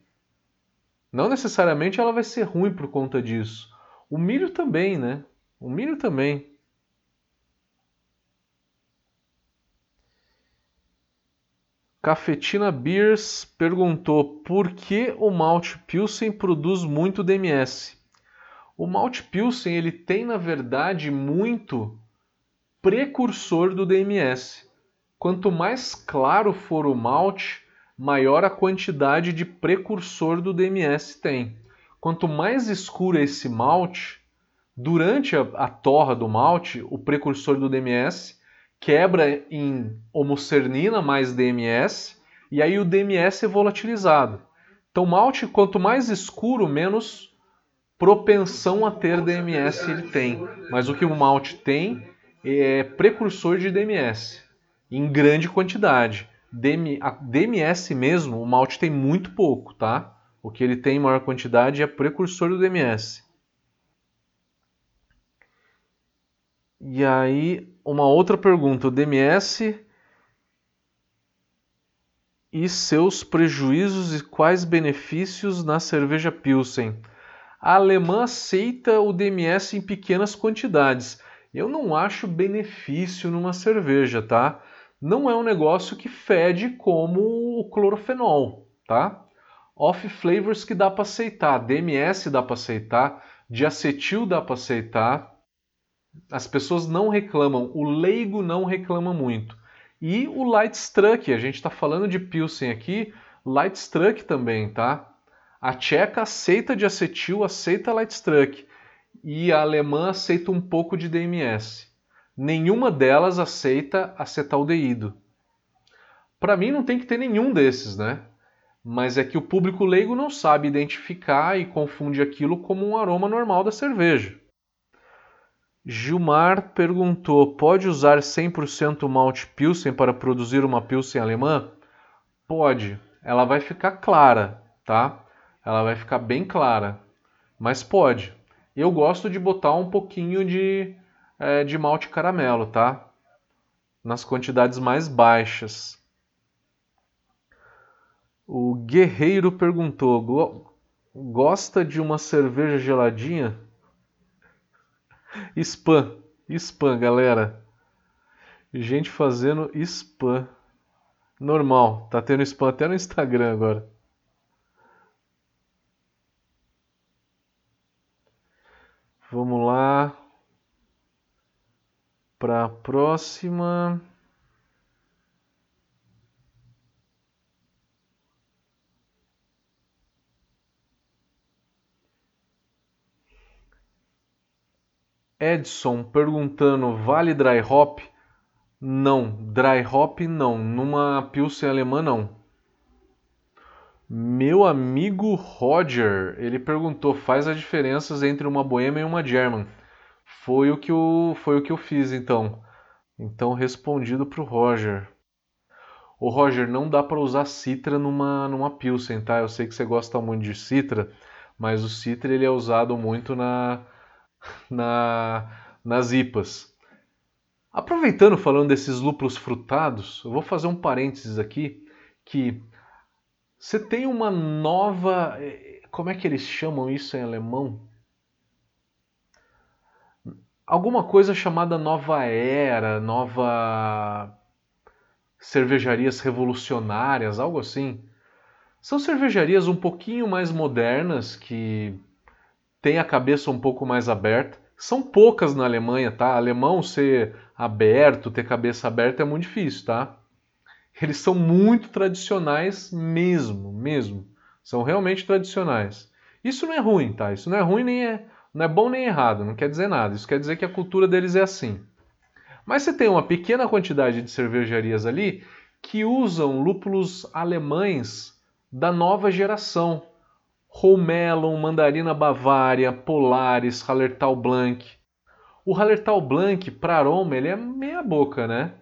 A: Não necessariamente ela vai ser ruim por conta disso. O milho também, né? O milho também. Cafetina Beers perguntou por que o malte Pilsen produz muito DMS. O malte Pilsen ele tem na verdade muito precursor do DMS. Quanto mais claro for o malte, maior a quantidade de precursor do DMS tem. Quanto mais escuro é esse malte, durante a, a torra do malte, o precursor do DMS quebra em homocernina mais DMS e aí o DMS é volatilizado. Então, malte, quanto mais escuro, menos propensão a ter DMS ele tem, mas o que o malte tem é precursor de DMS em grande quantidade. DM, DMS mesmo, o malte tem muito pouco, tá? O que ele tem em maior quantidade é precursor do DMS. E aí, uma outra pergunta: o DMS e seus prejuízos e quais benefícios na cerveja Pilsen? A alemã aceita o DMS em pequenas quantidades. Eu não acho benefício numa cerveja, tá? Não é um negócio que fede como o clorofenol, tá? Off flavors que dá para aceitar, DMS dá para aceitar, diacetil dá para aceitar. As pessoas não reclamam, o leigo não reclama muito. E o light struck, a gente está falando de Pilsen aqui, light struck também, tá? A tcheca aceita de acetil, aceita Lightstruck e a alemã aceita um pouco de DMS. Nenhuma delas aceita acetaldeído. Para mim não tem que ter nenhum desses, né? Mas é que o público leigo não sabe identificar e confunde aquilo como um aroma normal da cerveja. Gilmar perguntou: pode usar 100% malte Pilsen para produzir uma Pilsen alemã? Pode, ela vai ficar clara, tá? Ela vai ficar bem clara. Mas pode. Eu gosto de botar um pouquinho de, é, de malte caramelo, tá? Nas quantidades mais baixas. O Guerreiro perguntou: gosta de uma cerveja geladinha? Spam, spam, galera. Gente fazendo spam. Normal, tá tendo spam até no Instagram agora. Vamos lá para a próxima. Edson perguntando: vale dry hop? Não, dry hop não. Numa Pilsen alemã não. Meu amigo Roger, ele perguntou: faz as diferenças entre uma Bohemia e uma German? Foi o que eu, foi o que eu fiz então. Então respondido para o Roger. O Roger, não dá para usar citra numa numa Pilsen, tá? Eu sei que você gosta muito de citra, mas o citra ele é usado muito na na nas IPAs. Aproveitando falando desses lúpulos frutados, eu vou fazer um parênteses aqui que você tem uma nova. Eh, como é que eles chamam isso em alemão? Alguma coisa chamada nova era, nova. cervejarias revolucionárias, algo assim. São cervejarias um pouquinho mais modernas, que têm a cabeça um pouco mais aberta. São poucas na Alemanha, tá? Alemão ser aberto, ter cabeça aberta é muito difícil, tá? Eles são muito tradicionais mesmo, mesmo. São realmente tradicionais. Isso não é ruim, tá? Isso não é ruim nem é Não é bom nem errado, não quer dizer nada. Isso quer dizer que a cultura deles é assim. Mas você tem uma pequena quantidade de cervejarias ali que usam lúpulos alemães da nova geração. Romelon, Mandarina Bavária, Polaris, Hallertau Blanc. O Hallertau Blanc, para aroma, ele é meia boca, né?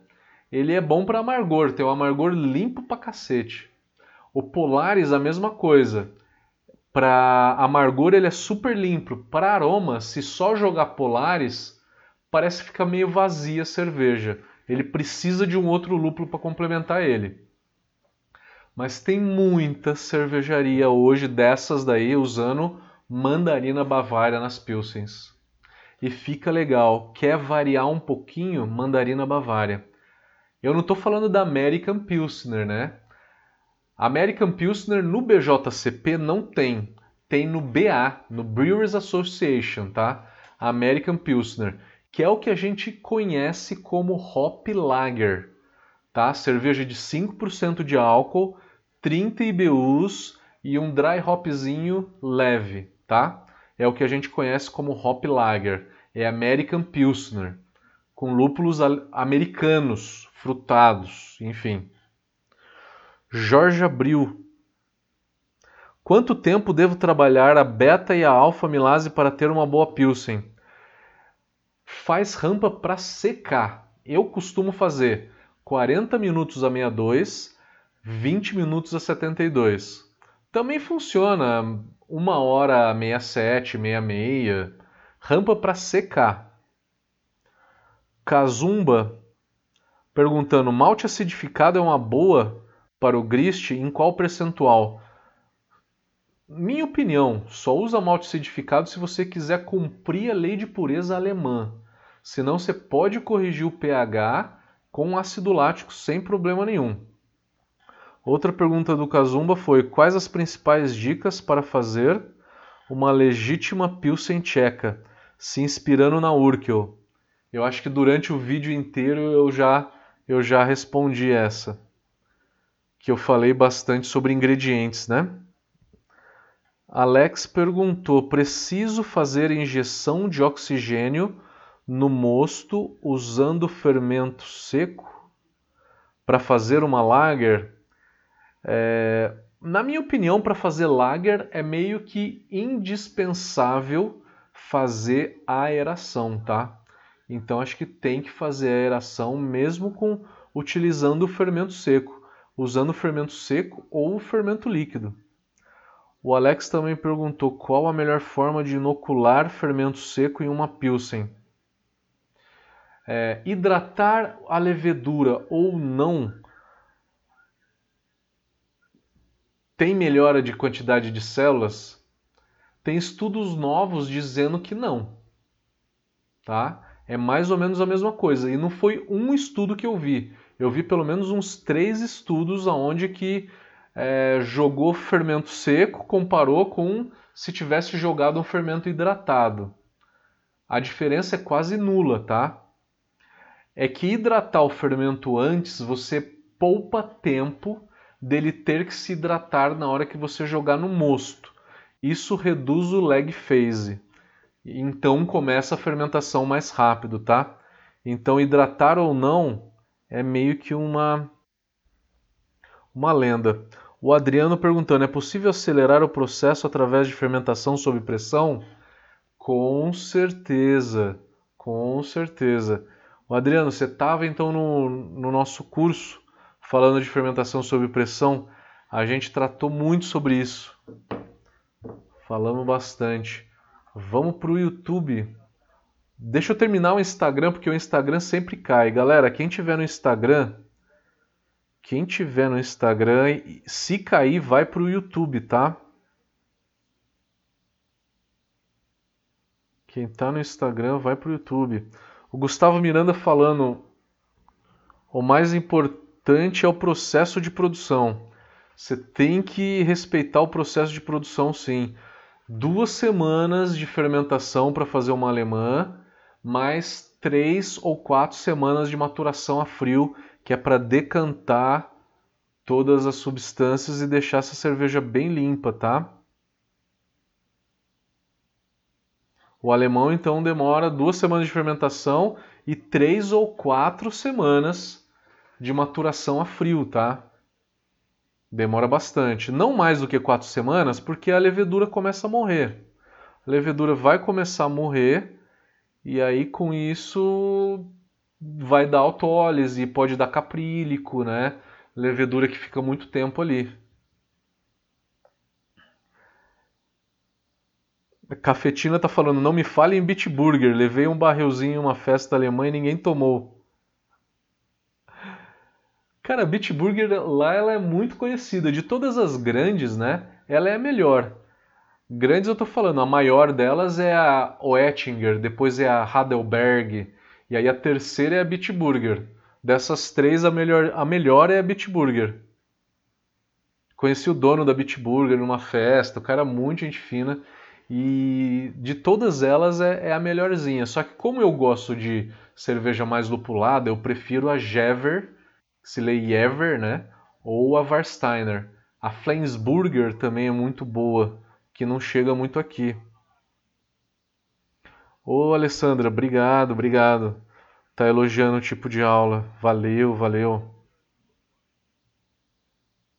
A: Ele é bom para amargor, tem um amargor limpo pra cacete. O Polaris, a mesma coisa. Para amargor, ele é super limpo. Para aroma, se só jogar Polaris, parece ficar meio vazia a cerveja. Ele precisa de um outro lúpulo para complementar ele. Mas tem muita cervejaria hoje dessas daí usando mandarina bavária nas pilsens. E fica legal. Quer variar um pouquinho? Mandarina bavária. Eu não estou falando da American Pilsner, né? American Pilsner no BJCP não tem. Tem no BA, no Brewers Association, tá? American Pilsner, que é o que a gente conhece como Hop Lager, tá? Cerveja de 5% de álcool, 30 IBUs e um dry hopzinho leve, tá? É o que a gente conhece como Hop Lager, é American Pilsner, com lúpulos americanos, frutados, enfim. Jorge Abril. Quanto tempo devo trabalhar a beta e a alfa milase para ter uma boa pilsen? Faz rampa para secar. Eu costumo fazer 40 minutos a 62, 20 minutos a 72. Também funciona uma hora a 67, 66. Rampa para secar. Kazumba perguntando: malte acidificado é uma boa para o grist em qual percentual? Minha opinião, só usa malte acidificado se você quiser cumprir a lei de pureza alemã. Senão você pode corrigir o pH com ácido lático sem problema nenhum. Outra pergunta do Kazumba foi: quais as principais dicas para fazer uma legítima Pilsen tcheca, se inspirando na Urkel? Eu acho que durante o vídeo inteiro eu já eu já respondi essa que eu falei bastante sobre ingredientes, né? Alex perguntou: preciso fazer injeção de oxigênio no mosto usando fermento seco para fazer uma lager? É, na minha opinião, para fazer lager é meio que indispensável fazer aeração, tá? Então acho que tem que fazer a aeração mesmo com utilizando o fermento seco usando o fermento seco ou o fermento líquido. O Alex também perguntou qual a melhor forma de inocular fermento seco em uma Pilsen. É, hidratar a levedura ou não tem melhora de quantidade de células? Tem estudos novos dizendo que não. Tá? É mais ou menos a mesma coisa. E não foi um estudo que eu vi eu vi pelo menos uns três estudos onde que é, jogou fermento seco, comparou com se tivesse jogado um fermento hidratado. A diferença é quase nula, tá? É que hidratar o fermento antes, você poupa tempo dele ter que se hidratar na hora que você jogar no mosto. Isso reduz o lag phase. Então começa a fermentação mais rápido, tá? Então hidratar ou não é meio que uma uma lenda. O Adriano perguntando: é possível acelerar o processo através de fermentação sob pressão? Com certeza, com certeza. O Adriano, você estava então no, no nosso curso falando de fermentação sob pressão. A gente tratou muito sobre isso. Falamos bastante. Vamos para o YouTube. Deixa eu terminar o Instagram, porque o Instagram sempre cai. Galera, quem tiver no Instagram, quem tiver no Instagram, se cair, vai para o YouTube, tá? Quem está no Instagram, vai para o YouTube. O Gustavo Miranda falando: o mais importante é o processo de produção. Você tem que respeitar o processo de produção, sim. Duas semanas de fermentação para fazer uma alemã mais três ou quatro semanas de maturação a frio, que é para decantar todas as substâncias e deixar essa cerveja bem limpa, tá? O alemão então demora duas semanas de fermentação e três ou quatro semanas de maturação a frio, tá? Demora bastante. Não mais do que quatro semanas, porque a levedura começa a morrer. A levedura vai começar a morrer e aí com isso vai dar autólise, pode dar caprílico, né? Levedura que fica muito tempo ali. A Cafetina tá falando, não me fale em Bitburger, levei um barrilzinho em uma festa alemã e ninguém tomou. Cara, a Bitburger lá ela é muito conhecida. De todas as grandes, né? Ela é a melhor. Grandes eu tô falando, a maior delas é a Oettinger, depois é a Hadelberg, e aí a terceira é a Bitburger. Dessas três, a melhor, a melhor é a Bitburger. Conheci o dono da Bitburger numa festa, o cara é muito gente fina. E de todas elas é, é, a melhorzinha. Só que como eu gosto de cerveja mais lupulada, eu prefiro a Jever, se lê Jever, né? Ou a Warsteiner. A Flensburger também é muito boa, que não chega muito aqui. Ô Alessandra, obrigado, obrigado. Tá elogiando o tipo de aula. Valeu, valeu.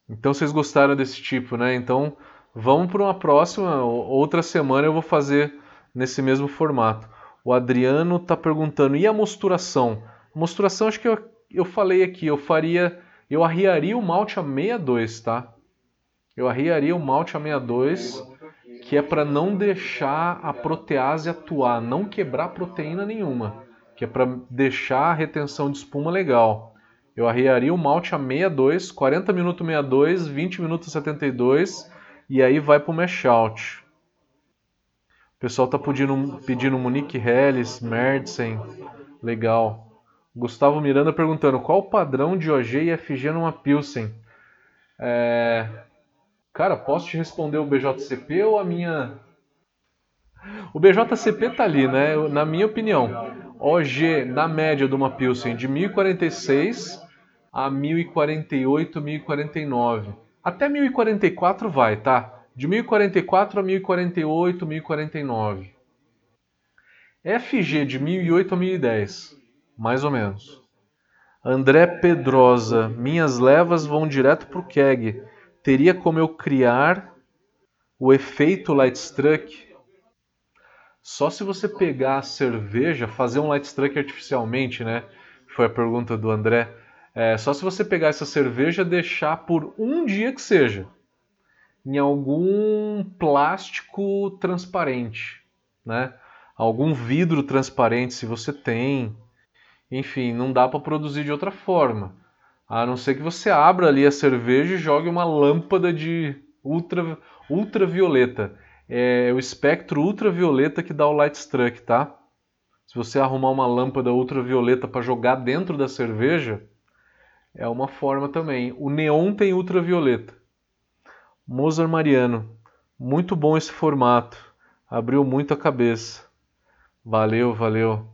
A: Então vocês gostaram desse tipo, né? Então Vamos para uma próxima, outra semana eu vou fazer nesse mesmo formato. O Adriano está perguntando, e a mosturação? A mosturação acho que eu, eu falei aqui, eu faria, eu arriaria o malte a 62, tá? Eu arriaria o malte a 62, que é para não deixar a protease atuar, não quebrar proteína nenhuma, que é para deixar a retenção de espuma legal. Eu arriaria o malte a 62, 40 minutos 62, 20 minutos 72 e aí vai para o mash out. O pessoal está pedindo, pedindo Monique Helles, Merdsen, legal. Gustavo Miranda perguntando qual o padrão de OG e FG numa Pilsen. É... Cara, posso te responder o BJCP ou a minha. O BJCP tá ali, né? Na minha opinião. OG na média de uma Pilsen de 1046 a 1048, 1049. Até 1044 vai, tá? De 1044 a 1048, 1049. FG de 1008 a 1010, mais ou menos. André Pedrosa, minhas levas vão direto pro keg. Teria como eu criar o efeito light struck? Só se você pegar a cerveja, fazer um light struck artificialmente, né? Foi a pergunta do André é só se você pegar essa cerveja deixar por um dia que seja em algum plástico transparente, né? Algum vidro transparente, se você tem. Enfim, não dá para produzir de outra forma. A não ser que você abra ali a cerveja e jogue uma lâmpada de ultra, ultravioleta. É o espectro ultravioleta que dá o light struck, tá? Se você arrumar uma lâmpada ultravioleta para jogar dentro da cerveja, é uma forma também. O neon tem ultravioleta. Mozart Mariano. Muito bom esse formato. Abriu muito a cabeça. Valeu, valeu.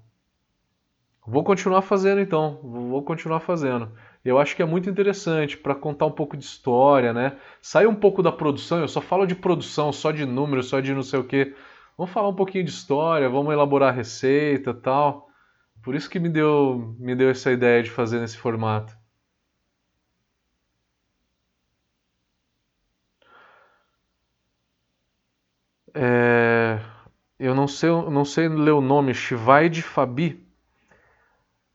A: Vou continuar fazendo então. Vou continuar fazendo. Eu acho que é muito interessante para contar um pouco de história, né? Sai um pouco da produção. Eu só falo de produção, só de números, só de não sei o que. Vamos falar um pouquinho de história, vamos elaborar receita, tal. Por isso que me deu, me deu essa ideia de fazer nesse formato. É, eu não sei, não sei ler o nome, Shivaide Fabi,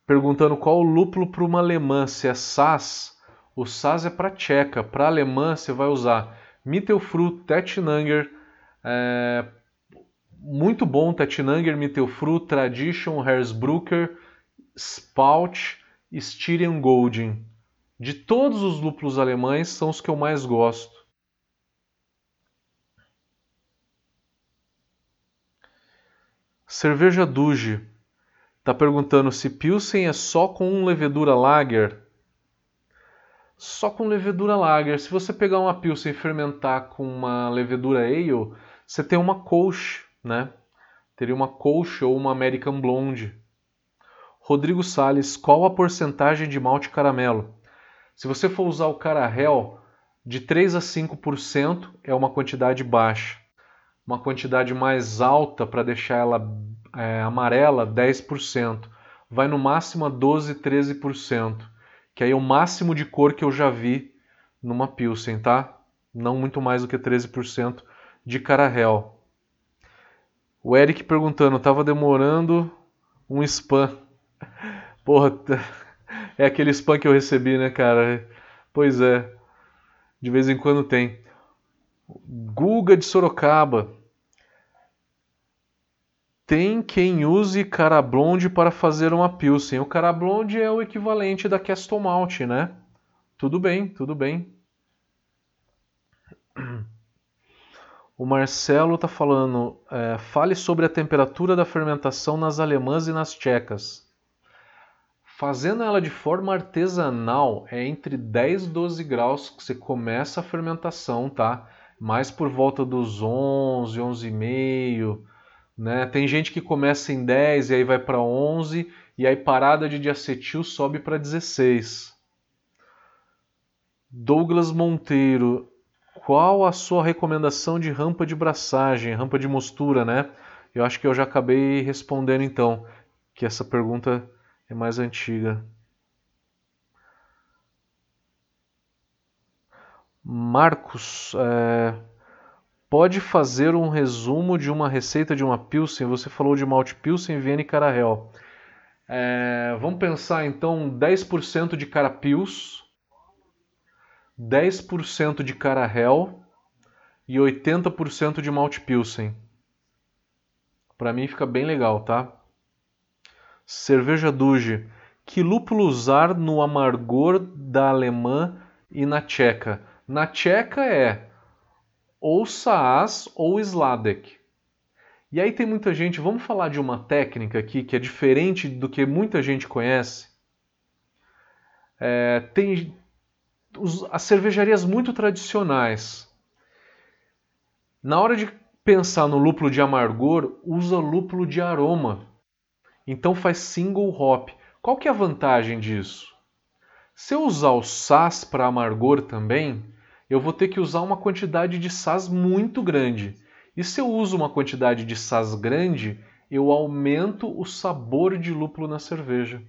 A: perguntando qual o lúpulo para uma alemã, se é Sass. O Sass é para tcheca, para alemã você vai usar Mittelfru, Tettnanger, é, muito bom Tettnanger, Mittelfru, Tradition, Hersbrucker, Spout, Styrian Golding. De todos os lúpulos alemães, são os que eu mais gosto. Cerveja Duge está perguntando se Pilsen é só com levedura lager. Só com levedura lager. Se você pegar uma Pilsen e fermentar com uma levedura ale, você tem uma Kolsch, né? Teria uma Kolsch ou uma American Blonde. Rodrigo Sales, qual a porcentagem de malte caramelo? Se você for usar o Carahel, de 3 a 5% é uma quantidade baixa. Uma quantidade mais alta para deixar ela é, amarela, 10%. Vai no máximo a 12, 13%, que aí é o máximo de cor que eu já vi numa Pilsen, tá? Não muito mais do que 13% de Carahel. O Eric perguntando, tava demorando um spam. Porra, é aquele spam que eu recebi, né, cara? Pois é. De vez em quando tem. Guga de Sorocaba. Tem quem use Carablonde para fazer uma Pilsen. O Carablonde é o equivalente da Castle Malt, né? Tudo bem, tudo bem. O Marcelo está falando, é, fale sobre a temperatura da fermentação nas alemãs e nas tchecas. Fazendo ela de forma artesanal, é entre 10 e 12 graus que você começa a fermentação, tá? Mais por volta dos 11, 11,5, né? Tem gente que começa em 10 e aí vai para 11 e aí parada de diacetil sobe para 16. Douglas Monteiro, qual a sua recomendação de rampa de braçagem, rampa de mostura, né? Eu acho que eu já acabei respondendo então, que essa pergunta é mais antiga. Marcos, é, pode fazer um resumo de uma receita de uma Pilsen? Você falou de malte Pilsen, Viena e Carahel. É, vamos pensar então 10% de Carapils, 10% de Carahel e 80% de Malt Pilsen. Para mim fica bem legal, tá? Cerveja Duge. Que lúpulo usar no amargor da alemã e na tcheca? Na tcheca é ou Saaz ou Sladek. E aí tem muita gente, vamos falar de uma técnica aqui que é diferente do que muita gente conhece. É, tem, os, as cervejarias muito tradicionais, na hora de pensar no lúpulo de amargor, usa lúpulo de aroma. Então faz single hop. Qual que é a vantagem disso? Se eu usar o SAS para amargor também, eu vou ter que usar uma quantidade de SAS muito grande. E se eu uso uma quantidade de SAS grande, eu aumento o sabor de lúpulo na cerveja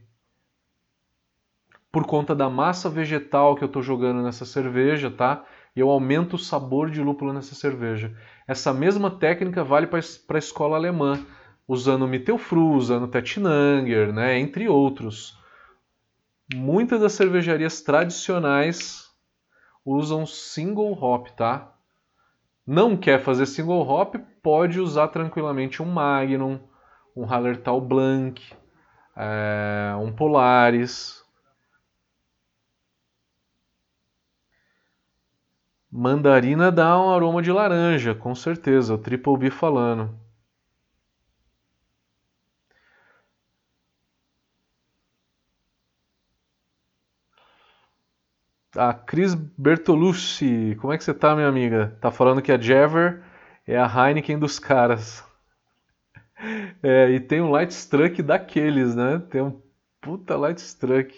A: por conta da massa vegetal que eu estou jogando nessa cerveja, tá? Eu aumento o sabor de lúpulo nessa cerveja. Essa mesma técnica vale para a escola alemã, usando Mittelfru, usando Tettnanger, né? entre outros. Muitas das cervejarias tradicionais usam single hop, tá? Não quer fazer single hop, pode usar tranquilamente um Magnum, um Hallertau Blanc, é, um Polaris, Mandarina dá um aroma de laranja, com certeza. O Triple B falando. A Cris Bertolucci, como é que você tá, minha amiga? Tá falando que a Jever é a Heineken dos caras. É, e tem um Light Struck daqueles, né? Tem um puta Light Struck.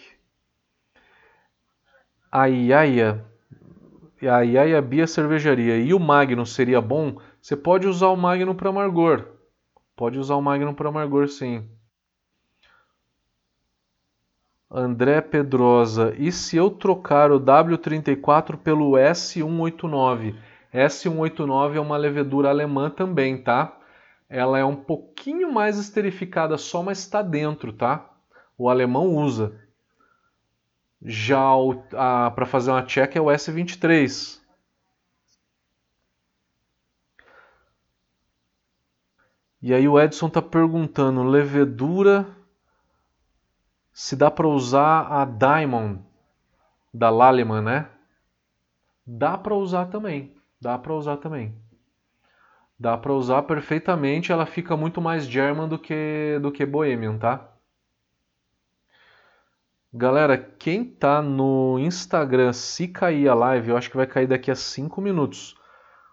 A: Ai, ai a Bia Cervejaria e o Magnum seria bom, você pode usar o Magnum para amargor. Pode usar o Magnum para amargor, sim. André Pedrosa, e se eu trocar o W34 pelo S189? S189 é uma levedura alemã também, tá? Ela é um pouquinho mais esterificada só, mas está dentro, tá? O alemão usa. Já para fazer uma check é o S23. E aí o Edson está perguntando, levedura, se dá para usar a Diamond da Lallemand, né? Dá para usar também, dá para usar também. Dá para usar perfeitamente, ela fica muito mais German do que do que Bohemian, tá? Galera, quem tá no Instagram, se cair a live, eu acho que vai cair daqui a 5 minutos.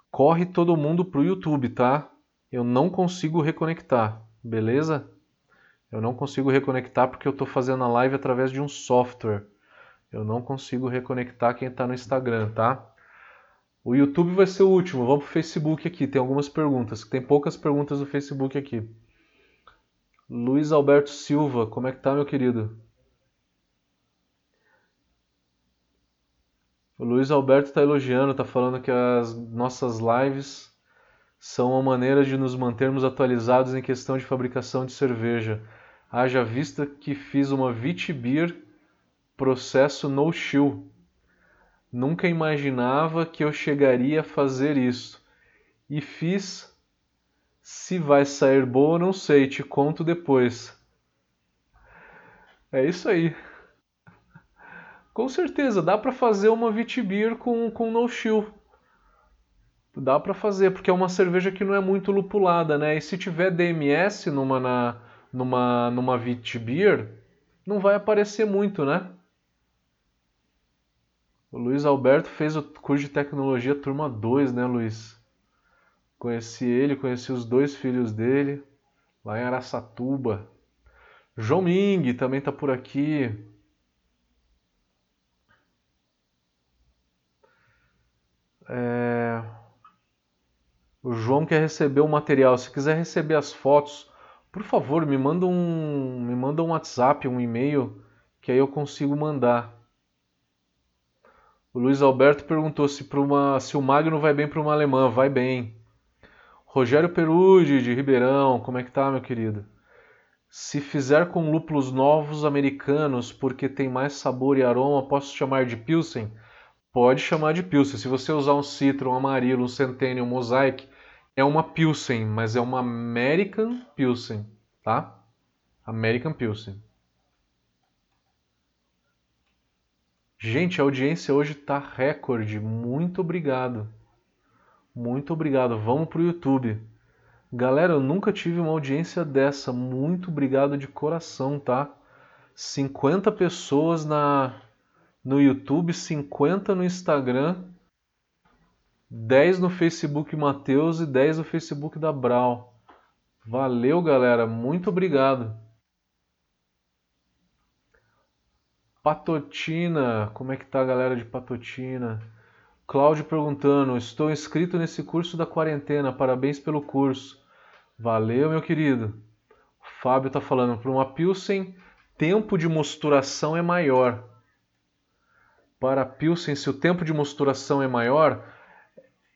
A: Corre todo mundo pro YouTube, tá? Eu não consigo reconectar, beleza? Eu não consigo reconectar porque eu estou fazendo a live através de um software. Eu não consigo reconectar quem está no Instagram, tá? O YouTube vai ser o último. Vamos pro Facebook aqui. Tem algumas perguntas. Tem poucas perguntas no Facebook aqui. Luiz Alberto Silva, como é que tá, meu querido? O Luiz Alberto está elogiando, está falando que as nossas lives são uma maneira de nos mantermos atualizados em questão de fabricação de cerveja. Haja vista que fiz uma Vitibir processo no chill. Nunca imaginava que eu chegaria a fazer isso. E fiz. Se vai sair boa, não sei, te conto depois. É isso aí. Com certeza, dá para fazer uma Vitibir com, com no chill. Dá para fazer, porque é uma cerveja que não é muito lupulada, né? E se tiver DMS numa, na, numa, numa Vitibir, não vai aparecer muito, né? O Luiz Alberto fez o curso de tecnologia turma 2, né, Luiz? Conheci ele, conheci os dois filhos dele, lá em Araçatuba. João Ming também tá por aqui. É... O João quer receber o material. Se quiser receber as fotos, por favor, me manda um, me manda um WhatsApp, um e-mail, que aí eu consigo mandar. O Luiz Alberto perguntou se, uma, se o Magno vai bem para uma alemã. Vai bem. Rogério Perude, de Ribeirão, como é que tá, meu querido? Se fizer com lúpulos novos americanos, porque tem mais sabor e aroma, posso chamar de Pilsen? Pode chamar de Pilsen. Se você usar um Citron, um Amarilo, um Centennial, um Mosaic, é uma Pilsen, mas é uma American Pilsen, tá? American Pilsen. Gente, a audiência hoje está recorde. Muito obrigado. Muito obrigado. Vamos para o YouTube. Galera, eu nunca tive uma audiência dessa. Muito obrigado de coração, tá? 50 pessoas na no YouTube, 50 no Instagram, 10 no Facebook Mateus e 10 no Facebook da Brau. Valeu, galera. Muito obrigado. Patotina, como é que tá a galera de Patotina? Cláudio perguntando, estou inscrito nesse curso da quarentena, parabéns pelo curso. Valeu, meu querido. O Fábio tá falando, para uma Pilsen, tempo de mosturação é maior. Para a Pilsen, se o tempo de mosturação é maior,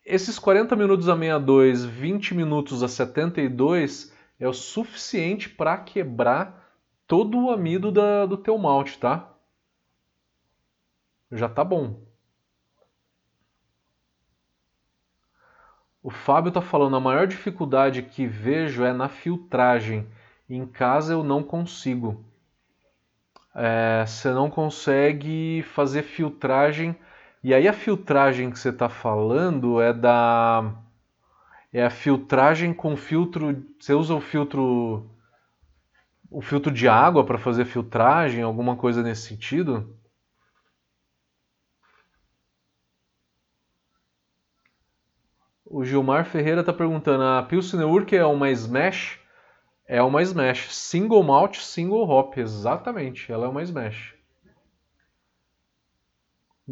A: esses 40 minutos a 62, 20 minutos a 72 é o suficiente para quebrar todo o amido da, do teu malte, tá? já tá bom. O Fábio tá falando, a maior dificuldade que vejo é na filtragem. Em casa eu não consigo. É, você não consegue fazer filtragem. E aí a filtragem que você está falando é da. É a filtragem com filtro. Você usa o filtro. O filtro de água para fazer filtragem, alguma coisa nesse sentido? O Gilmar Ferreira está perguntando: a Pilsner Urquell é uma Smash? É uma Smash. Single Malt, Single Hop. Exatamente, ela é uma Smash.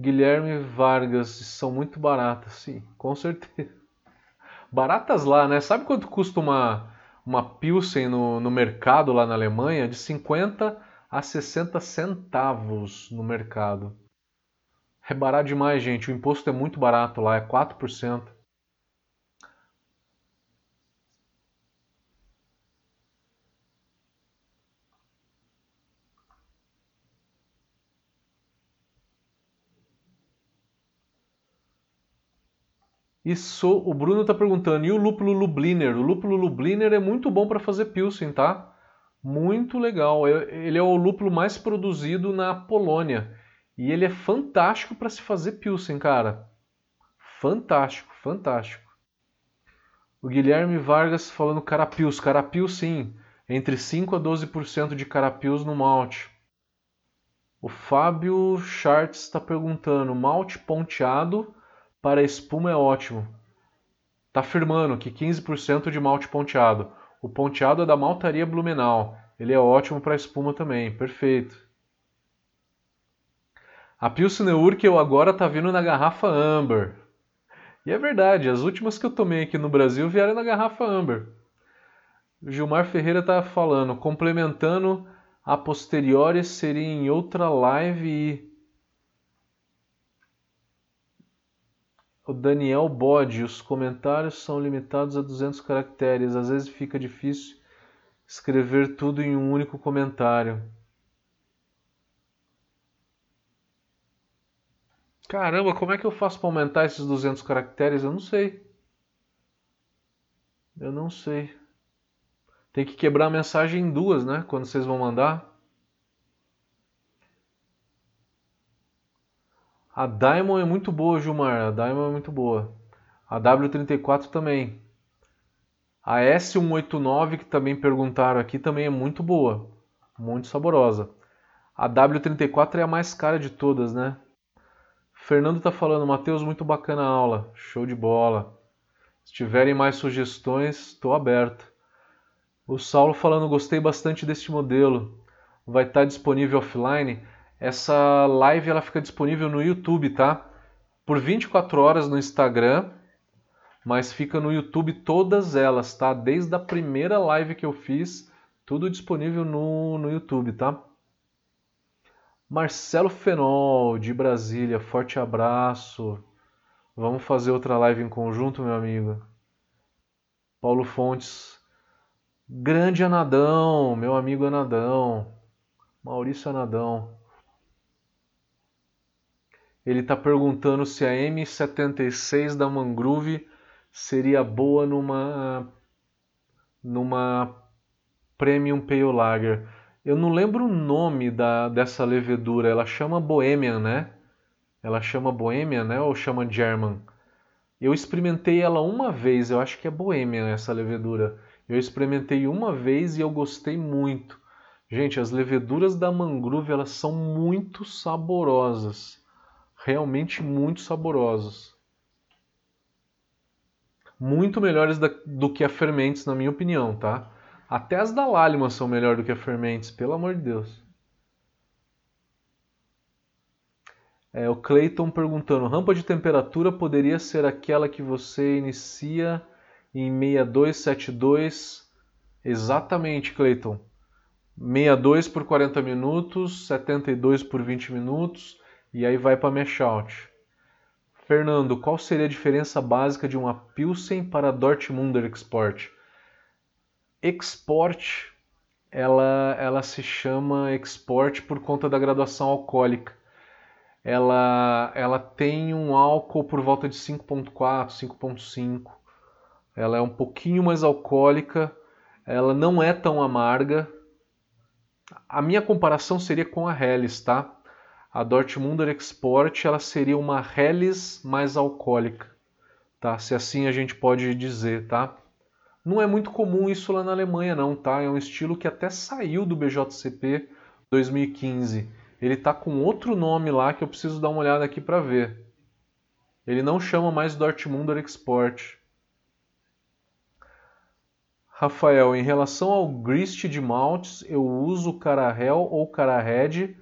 A: Guilherme Vargas, são muito baratas, sim, com certeza. Baratas lá, né? Sabe quanto custa uma, uma Pilsen no, no mercado lá na Alemanha? De 50 a 60 centavos no mercado. É barato demais, gente. O imposto é muito barato lá, é 4%. Isso, o Bruno está perguntando, e o lúpulo Lubliner? O lúpulo Lubliner é muito bom para fazer Pilsen, tá? Muito legal. É, ele é o lúpulo mais produzido na Polônia. E ele é fantástico para se fazer Pilsen, cara. Fantástico, fantástico. O Guilherme Vargas falando carapios. Carapios, sim. Entre 5 a 12% de carapios no malte. O Fábio Charts está perguntando, malte ponteado para espuma é ótimo. Está afirmando que 15% de malte ponteado. O ponteado é da maltaria Blumenau. Ele é ótimo para espuma também. Perfeito. A Pilsner Urquell agora está vindo na garrafa Amber. E é verdade, as últimas que eu tomei aqui no Brasil vieram na garrafa Amber. O Gilmar Ferreira tá falando, complementando a posteriori seria em outra live e o Daniel Bode, os comentários são limitados a 200 caracteres, às vezes fica difícil escrever tudo em um único comentário. Caramba, como é que eu faço para aumentar esses 200 caracteres? Eu não sei. Eu não sei. Tem que quebrar a mensagem em duas, né? Quando vocês vão mandar. A Diamond é muito boa, Gilmar. A Diamond é muito boa. A W34 também. A S189, que também perguntaram aqui, também é muito boa. Muito saborosa. A W34 é a mais cara de todas, né? Fernando tá falando, Matheus, muito bacana a aula, show de bola. Se tiverem mais sugestões, estou aberto. O Saulo falando, gostei bastante deste modelo. Vai estar tá disponível offline. Essa live ela fica disponível no YouTube, tá? Por 24 horas no Instagram, mas fica no YouTube todas elas, tá? Desde a primeira live que eu fiz, tudo disponível no, no YouTube, tá? Marcelo Fenol, de Brasília, forte abraço. Vamos fazer outra live em conjunto, meu amigo. Paulo Fontes, grande Anadão, meu amigo Anadão. Maurício Anadão. Ele está perguntando se a M76 da Mangrove seria boa numa numa Premium Pale Lager. Eu não lembro o nome da, dessa levedura. Ela chama Bohemian, né? Ela chama Bohemian, né? Ou chama German? Eu experimentei ela uma vez. Eu acho que é Bohemian essa levedura. Eu experimentei uma vez e eu gostei muito. Gente, as leveduras da Mangrove elas são muito saborosas. Realmente muito saborosas. Muito melhores da, do que a Fermentes, na minha opinião, tá? Até as da Lálima são melhor do que a Fermentes, pelo amor de Deus. É, o Clayton perguntando: rampa de temperatura poderia ser aquela que você inicia em 6272? Exatamente, Clayton. 62 por 40 minutos, 72 por 20 minutos e aí vai para mesh out. Fernando, qual seria a diferença básica de uma Pilsen para Dortmunder Export? export ela, ela se chama export por conta da graduação alcoólica. Ela, ela tem um álcool por volta de 5.4, 5.5. Ela é um pouquinho mais alcoólica, ela não é tão amarga. A minha comparação seria com a Helles, tá? A Dortmunder Export ela seria uma Helles mais alcoólica, tá? Se assim a gente pode dizer, tá? Não é muito comum isso lá na Alemanha, não, tá? É um estilo que até saiu do BJCP 2015. Ele tá com outro nome lá que eu preciso dar uma olhada aqui para ver. Ele não chama mais Dortmunder Export. Rafael, em relação ao grist de maltes, eu uso Carahel ou Carahed,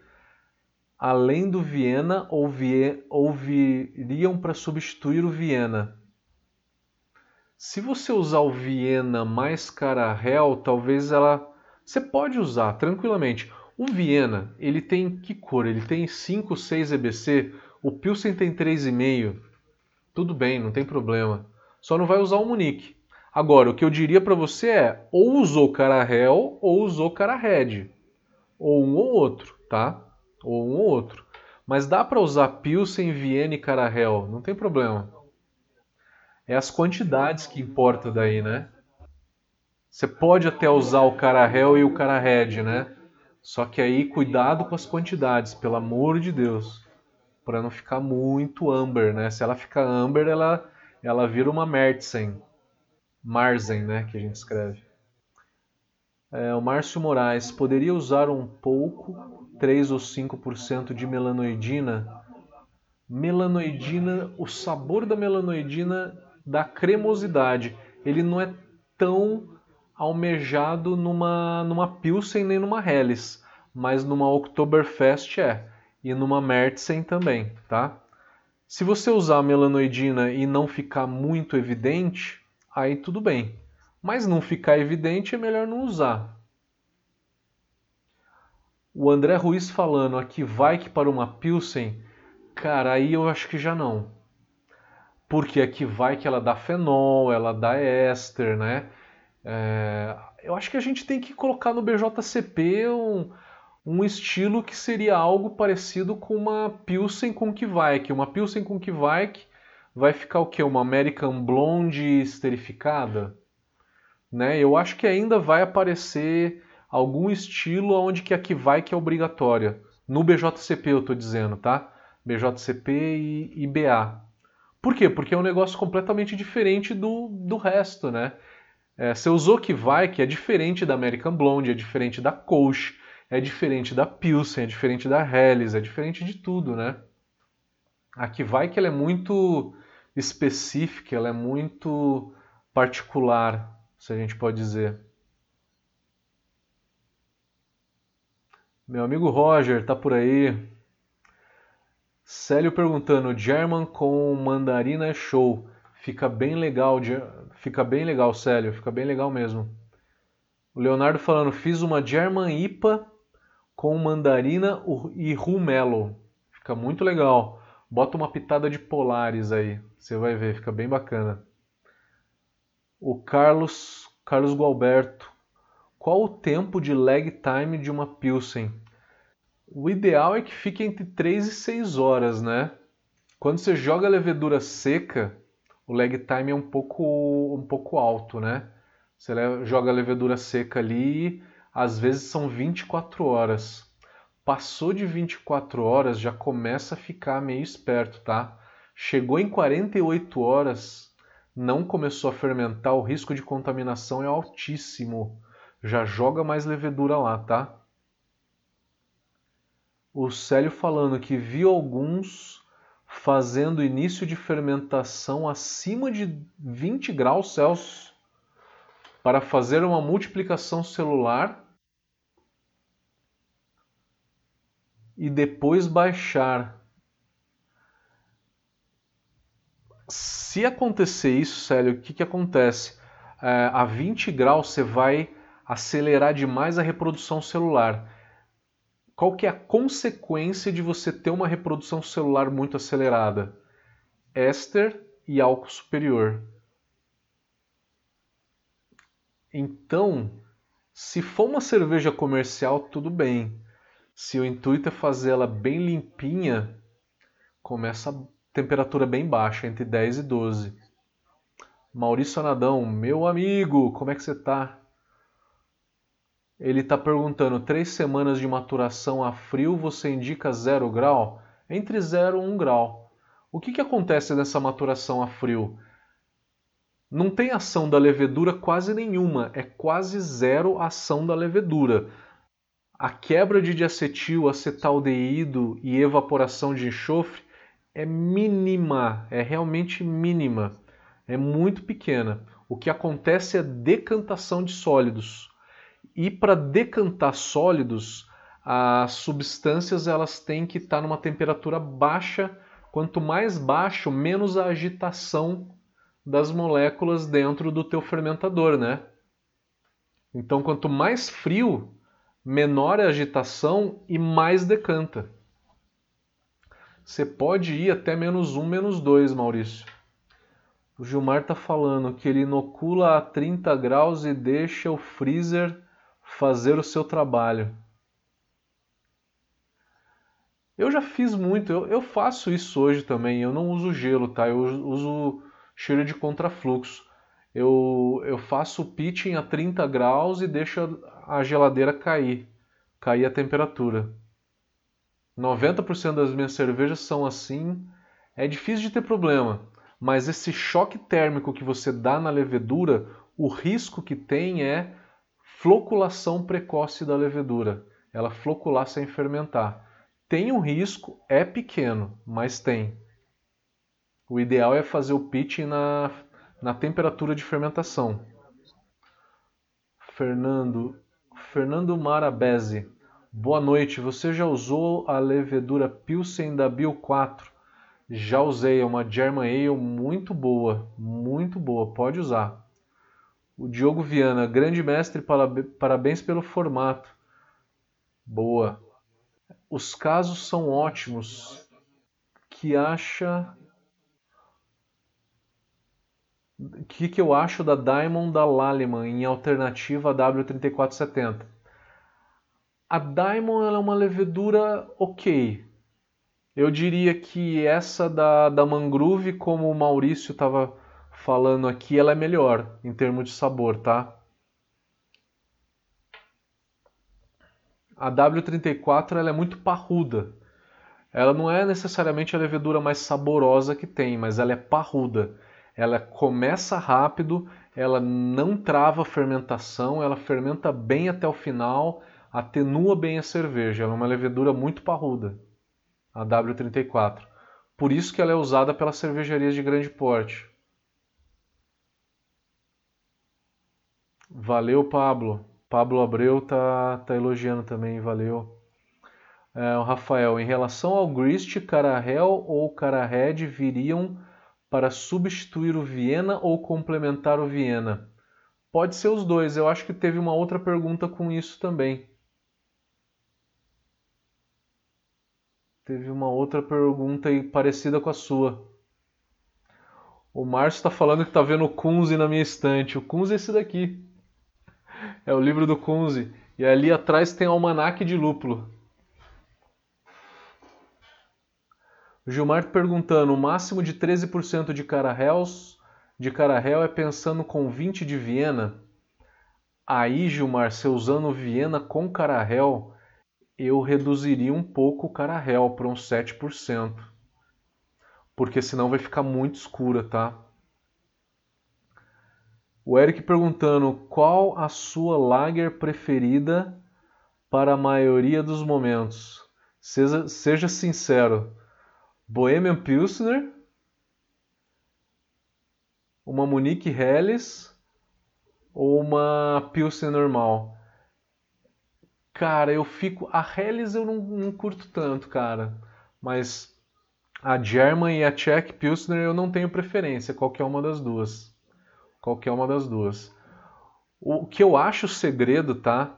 A: além do Viena ou, vie, ou viriam para substituir o Viena. Se você usar o Viena mais Carahel, talvez ela... Você pode usar tranquilamente. O Viena, ele tem que cor? Ele tem 5, 6 EBC. O Pilsen tem 3,5. Tudo bem, não tem problema. Só não vai usar o Munique. Agora, o que eu diria para você é, ou usou Carahel ou usou Carahed. Ou um ou outro, tá? Ou um ou outro. Mas dá para usar Pilsen, Viena e Carahel, não tem problema. É as quantidades que importa daí, né? Você pode até usar o cara Hell e o cara Red, né? Só que aí cuidado com as quantidades, pelo amor de Deus, para não ficar muito amber, né? Se ela ficar amber, ela ela vira uma Mertzen, Marzen, né, que a gente escreve. É, o Márcio Moraes poderia usar um pouco, 3 ou 5% de melanoidina? Melanoidina, o sabor da melanoidina da cremosidade. Ele não é tão almejado numa, numa Pilsen nem numa Helles, mas numa Oktoberfest é. E numa Märzen também, tá? Se você usar a melanoidina e não ficar muito evidente, aí tudo bem. Mas não ficar evidente é melhor não usar. O André Ruiz falando aqui vai que para uma Pilsen, cara, aí eu acho que já não. Porque aqui vai que ela dá fenol, ela dá éster, né? É, eu acho que a gente tem que colocar no BJCP um, um estilo que seria algo parecido com uma Pilsen com Kvaik. Uma Pilsen com Kvaik vai ficar o quê? Uma American Blonde esterificada? Né? Eu acho que ainda vai aparecer algum estilo onde que a Kvaik é obrigatória. No BJCP eu estou dizendo, tá? BJCP e, e BA. Por quê? Porque é um negócio completamente diferente do, do resto, né? É, você usou Kvaik, é diferente da American Blonde, é diferente da Kolsch, é diferente da Pilsen, é diferente da Helles, é diferente de tudo, né? A que vai que ela é muito específica, ela é muito particular, se a gente pode dizer. Meu amigo Roger tá por aí. Célio perguntando: German com mandarina é show. Fica bem legal, fica bem legal, Célio, fica bem legal mesmo. O Leonardo falando: fiz uma German IPA com mandarina e rumelo. Fica muito legal. Bota uma pitada de polares aí, você vai ver, fica bem bacana. O Carlos, Carlos Gualberto. Qual o tempo de lag time de uma Pilsen? O ideal é que fique entre 3 e 6 horas, né? Quando você joga a levedura seca, o lag time é um pouco, um pouco alto, né? Você joga a levedura seca ali às vezes são 24 horas. Passou de 24 horas, já começa a ficar meio esperto, tá? Chegou em 48 horas, não começou a fermentar, o risco de contaminação é altíssimo. Já joga mais levedura lá, tá? O Célio falando que viu alguns fazendo início de fermentação acima de 20 graus Celsius para fazer uma multiplicação celular e depois baixar. Se acontecer isso, Célio, o que, que acontece? É, a 20 graus você vai acelerar demais a reprodução celular. Qual que é a consequência de você ter uma reprodução celular muito acelerada? Éster e álcool superior. Então, se for uma cerveja comercial, tudo bem. Se o intuito é fazer ela bem limpinha, começa a temperatura bem baixa, entre 10 e 12. Maurício Anadão, meu amigo, como é que você tá? Ele está perguntando: três semanas de maturação a frio você indica zero grau? Entre 0 e 1 um grau. O que, que acontece nessa maturação a frio? Não tem ação da levedura quase nenhuma, é quase zero ação da levedura a quebra de diacetil, acetaldeído e evaporação de enxofre é mínima, é realmente mínima, é muito pequena. O que acontece é decantação de sólidos. E para decantar sólidos, as substâncias elas têm que estar numa temperatura baixa. Quanto mais baixo, menos a agitação das moléculas dentro do teu fermentador, né? Então, quanto mais frio, menor é a agitação e mais decanta. Você pode ir até menos 1, menos 2, Maurício. O Gilmar está falando que ele inocula a 30 graus e deixa o freezer fazer o seu trabalho. Eu já fiz muito, eu, eu faço isso hoje também. Eu não uso gelo, tá? Eu uso cheiro de contrafluxo. Eu, eu faço o pitching a 30 graus e deixo a geladeira cair, cair a temperatura. 90% das minhas cervejas são assim. É difícil de ter problema, mas esse choque térmico que você dá na levedura, o risco que tem é floculação precoce da levedura. Ela flocular sem fermentar. Tem um risco, é pequeno, mas tem. O ideal é fazer o pitching na, na temperatura de fermentação. Fernando, Fernando Marabese. Boa noite. Você já usou a levedura Pilsen da Bio 4? Já usei, é uma German Ale muito boa, muito boa, pode usar. O Diogo Viana, grande mestre, parabéns pelo formato. Boa. Os casos são ótimos. Que acha. O que, que eu acho da Diamond da Lallemand em alternativa à W3470? A Diamond é uma levedura ok. Eu diria que essa da, da Mangrove, como o Maurício estava falando aqui, ela é melhor em termos de sabor, tá? A W34 ela é muito parruda. Ela não é necessariamente a levedura mais saborosa que tem, mas ela é parruda. Ela começa rápido, ela não trava a fermentação, ela fermenta bem até o final, atenua bem a cerveja. Ela é uma levedura muito parruda, a W34. Por isso que ela é usada pelas cervejarias de grande porte. Valeu, Pablo. Pablo Abreu tá, tá elogiando também, valeu. É, o Rafael, em relação ao Grist, Carahel ou Carahead viriam para substituir o Viena ou complementar o Viena? Pode ser os dois. Eu acho que teve uma outra pergunta com isso também. Teve uma outra pergunta aí parecida com a sua. O Márcio está falando que está vendo o Kunze na minha estante. O Kunze é esse daqui. É o livro do Kunze. E ali atrás tem o almanaque de lúpulo. O Gilmar perguntando, o máximo de 13% de Carahels de Carahel é pensando com 20 de Viena? Aí, Gilmar, se usando Viena com Carahel, eu reduziria um pouco o Carahel para uns 7%. Porque senão vai ficar muito escura, tá? O Eric perguntando qual a sua lager preferida para a maioria dos momentos. Seja, seja sincero. Bohemian Pilsner, uma Munich Helles ou uma Pilsner normal? Cara, eu fico. A Helles eu não, não curto tanto, cara. Mas a German e a Czech Pilsner eu não tenho preferência, qualquer uma das duas qualquer uma das duas. O que eu acho o segredo, tá?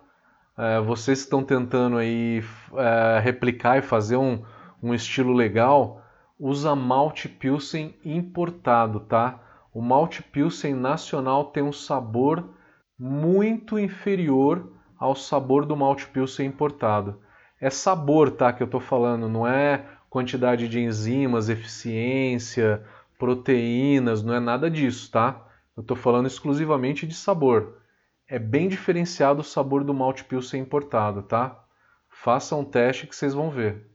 A: É, vocês estão tentando aí é, replicar e fazer um, um estilo legal, usa malte pilsen importado, tá? O malte pilsen nacional tem um sabor muito inferior ao sabor do malte pilsen importado. É sabor, tá, que eu tô falando, não é quantidade de enzimas, eficiência, proteínas, não é nada disso, tá? Eu estou falando exclusivamente de sabor. É bem diferenciado o sabor do malte pilsen importado, tá? Faça um teste que vocês vão ver.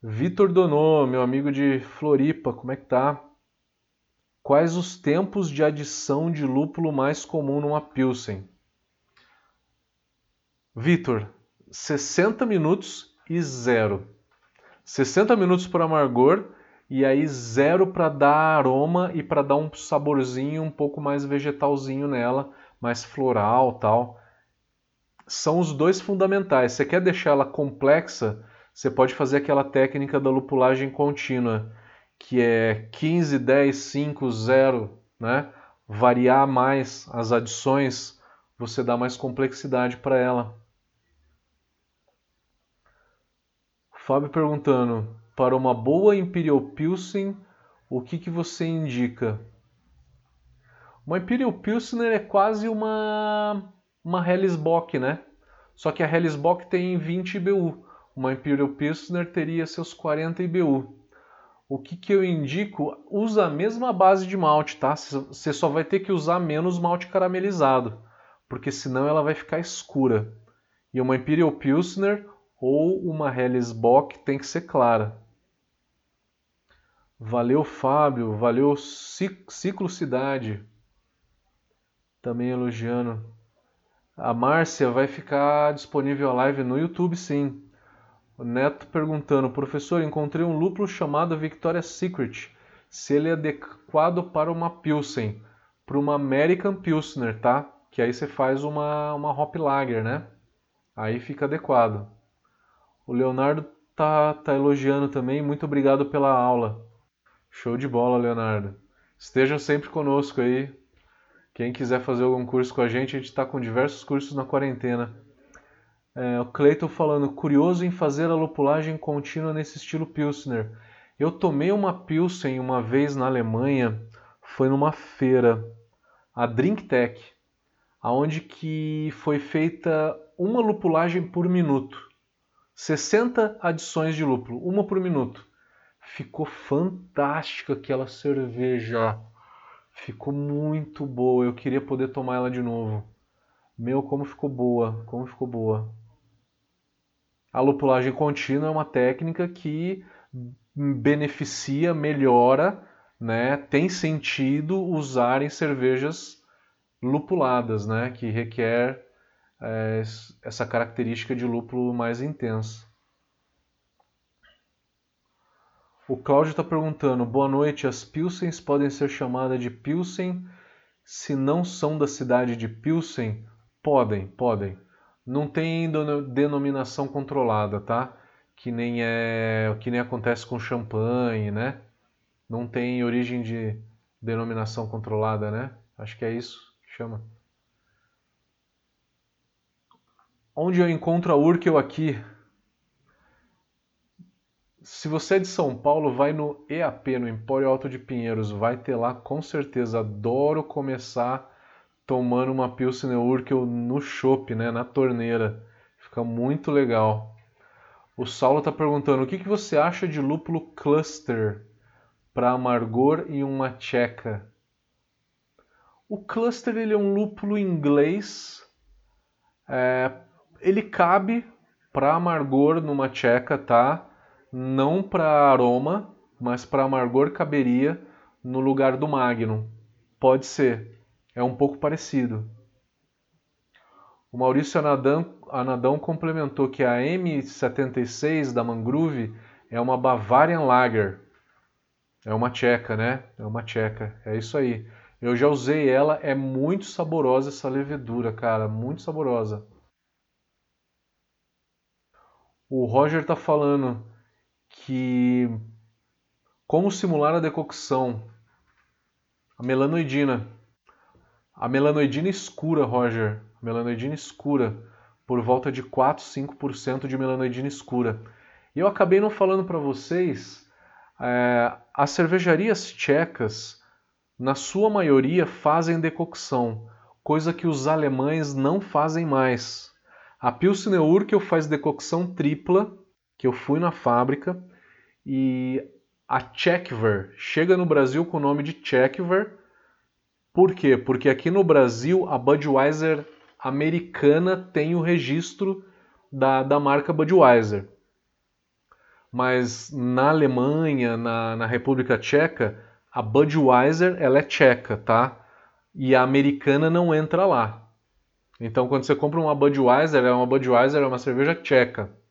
A: Vitor Donô, meu amigo de Floripa, como é que tá? Quais os tempos de adição de lúpulo mais comum numa pilsen? Vitor, 60 minutos e zero. 60 minutos por amargor e aí zero para dar aroma e para dar um saborzinho um pouco mais vegetalzinho nela, mais floral tal. São os dois fundamentais. Você quer deixar ela complexa, você pode fazer aquela técnica da lupulagem contínua, que é 15, 10, 5, 0, né? Variar mais as adições, você dá mais complexidade para ela. Fábio perguntando: para uma boa Imperial Pilsen, o que, que você indica? Uma Imperial Pilsner é quase uma, uma Hellesbock, né? Só que a Hellesbock tem 20 IBU. Uma Imperial Pilsner teria seus 40 IBU. O que, que eu indico? Usa a mesma base de malte, tá? Você só vai ter que usar menos malte caramelizado, porque senão ela vai ficar escura. E uma Imperial Pilsner ou uma Hellesbock tem que ser clara. Valeu, Fábio. Valeu, Ciclo Cidade. Também elogiando. A Márcia vai ficar disponível a live no YouTube, sim. O Neto perguntando: Professor, encontrei um lúpulo chamado Victoria's Secret. Se ele é adequado para uma Pilsen, para uma American Pilsner, tá? Que aí você faz uma, uma Hop Lager, né? Aí fica adequado. O Leonardo tá, tá elogiando também. Muito obrigado pela aula. Show de bola, Leonardo. Estejam sempre conosco aí. Quem quiser fazer algum curso com a gente, a gente está com diversos cursos na quarentena. É, o Cleiton falando, curioso em fazer a lupulagem contínua nesse estilo Pilsner. Eu tomei uma Pilsen uma vez na Alemanha, foi numa feira, a DrinkTech, aonde que foi feita uma lupulagem por minuto. 60 adições de lúpulo, uma por minuto. Ficou fantástica aquela cerveja. Ficou muito boa. Eu queria poder tomar ela de novo. Meu, como ficou boa, como ficou boa. A lupulagem contínua é uma técnica que beneficia, melhora, né? Tem sentido usar em cervejas lupuladas, né? Que requer é, essa característica de lúpulo mais intensa. O Cláudio está perguntando: boa noite, as Pilsens podem ser chamadas de Pilsen se não são da cidade de Pilsen? Podem, podem. Não tem denominação controlada, tá? Que nem é, que nem acontece com champanhe, né? Não tem origem de denominação controlada, né? Acho que é isso que chama. Onde eu encontro a Urkel aqui? Se você é de São Paulo, vai no EAP, no Empório Alto de Pinheiros. Vai ter lá com certeza. Adoro começar tomando uma Pilsner Urkel no chopp, né, na torneira. Fica muito legal. O Saulo está perguntando o que, que você acha de lúpulo cluster para amargor e uma tcheca. O cluster ele é um lúpulo inglês é, ele cabe para amargor numa tcheca, tá? Não para aroma, mas para amargor caberia no lugar do Magnum. Pode ser. É um pouco parecido. O Maurício Anadão, Anadão complementou que a M76 da Mangrove é uma Bavarian Lager. É uma tcheca, né? É uma tcheca. É isso aí. Eu já usei ela, é muito saborosa essa levedura, cara, muito saborosa. O Roger está falando que como simular a decocção, a melanoidina. A melanoidina escura, Roger, a melanoidina escura, por volta de 4, 5% de melanoidina escura. E eu acabei não falando para vocês, é, as cervejarias tchecas, na sua maioria, fazem decocção, coisa que os alemães não fazem mais. A Pilsner Urquell faz decocção tripla, que eu fui na fábrica, e a Czechver chega no Brasil com o nome de Czechver. Por quê? Porque aqui no Brasil a Budweiser americana tem o registro da, da marca Budweiser. Mas na Alemanha, na, na República Tcheca, a Budweiser ela é tcheca, tá? E a americana não entra lá. Então, quando você compra uma Budweiser, é uma Budweiser é uma cerveja tcheca.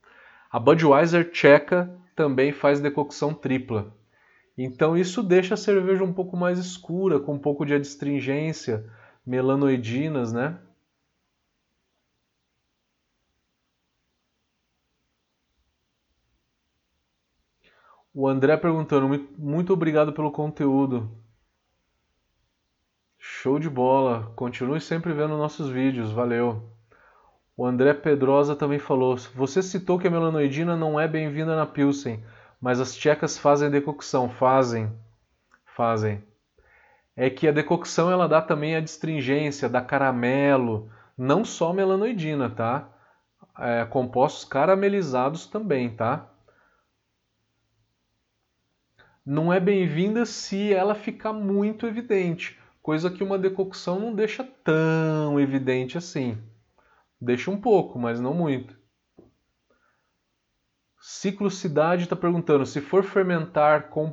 A: A Budweiser tcheca também faz decocção tripla. Então, isso deixa a cerveja um pouco mais escura, com um pouco de adstringência, melanoidinas, né? O André perguntando, muito obrigado pelo conteúdo. Show de bola! Continue sempre vendo nossos vídeos, valeu! O André Pedrosa também falou: Você citou que a melanoidina não é bem-vinda na Pilsen, mas as tchecas fazem decocção. Fazem. Fazem. É que a decocção ela dá também a distringência, dá caramelo, não só melanoidina, tá? É, compostos caramelizados também, tá? Não é bem-vinda se ela ficar muito evidente coisa que uma decocção não deixa tão evidente assim. Deixa um pouco, mas não muito. Ciclocidade está perguntando: se for fermentar com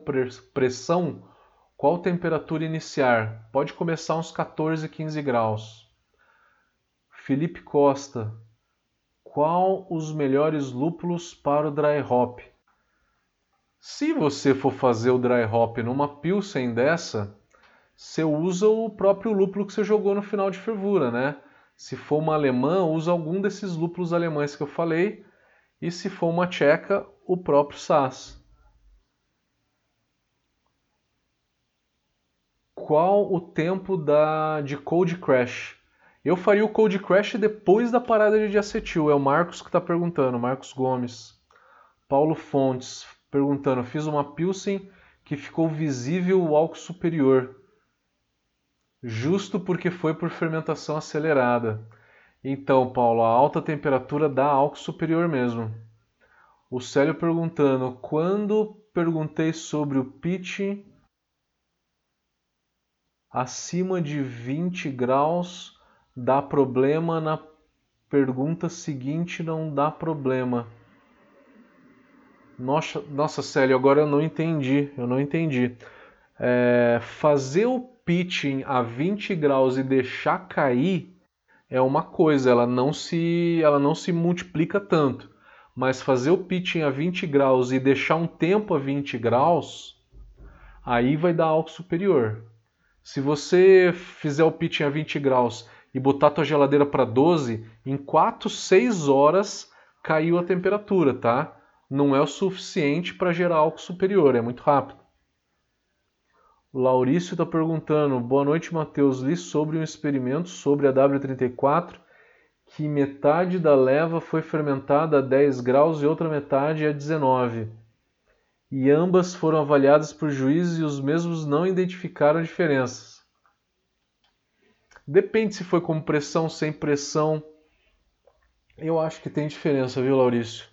A: pressão, qual temperatura iniciar? Pode começar uns 14, 15 graus. Felipe Costa: qual os melhores lúpulos para o dry hop? Se você for fazer o dry hop numa pilsen dessa, você usa o próprio lúpulo que você jogou no final de fervura, né? Se for uma alemã, usa algum desses lúpulos alemães que eu falei e se for uma tcheca, o próprio SAS. Qual o tempo da, de Cold Crash? Eu faria o Cold Crash depois da parada de acetil. É o Marcos que está perguntando, Marcos Gomes. Paulo Fontes perguntando: fiz uma Pilsen que ficou visível o álcool superior, justo porque foi por fermentação acelerada. Então, Paulo, a alta temperatura dá álcool superior mesmo. O Célio perguntando: quando perguntei sobre o pitch acima de 20 graus dá problema, na pergunta seguinte não dá problema. Nossa, nossa Célio, agora eu não entendi, eu não entendi. É, fazer o pitching a 20 graus e deixar cair é uma coisa, ela não se, ela não se multiplica tanto. Mas fazer o pitching a 20 graus e deixar um tempo a 20 graus, aí vai dar álcool superior. Se você fizer o pitching a 20 graus e botar a tua geladeira para 12, em 4, 6 horas caiu a temperatura, tá? Não é o suficiente para gerar álcool superior, é muito rápido. Laurício está perguntando: Boa noite, Matheus. Li sobre um experimento sobre a W34 que metade da leva foi fermentada a 10 graus e outra metade a 19. E ambas foram avaliadas por juízes e os mesmos não identificaram diferenças. Depende se foi com pressão, sem pressão. Eu acho que tem diferença, viu, Laurício?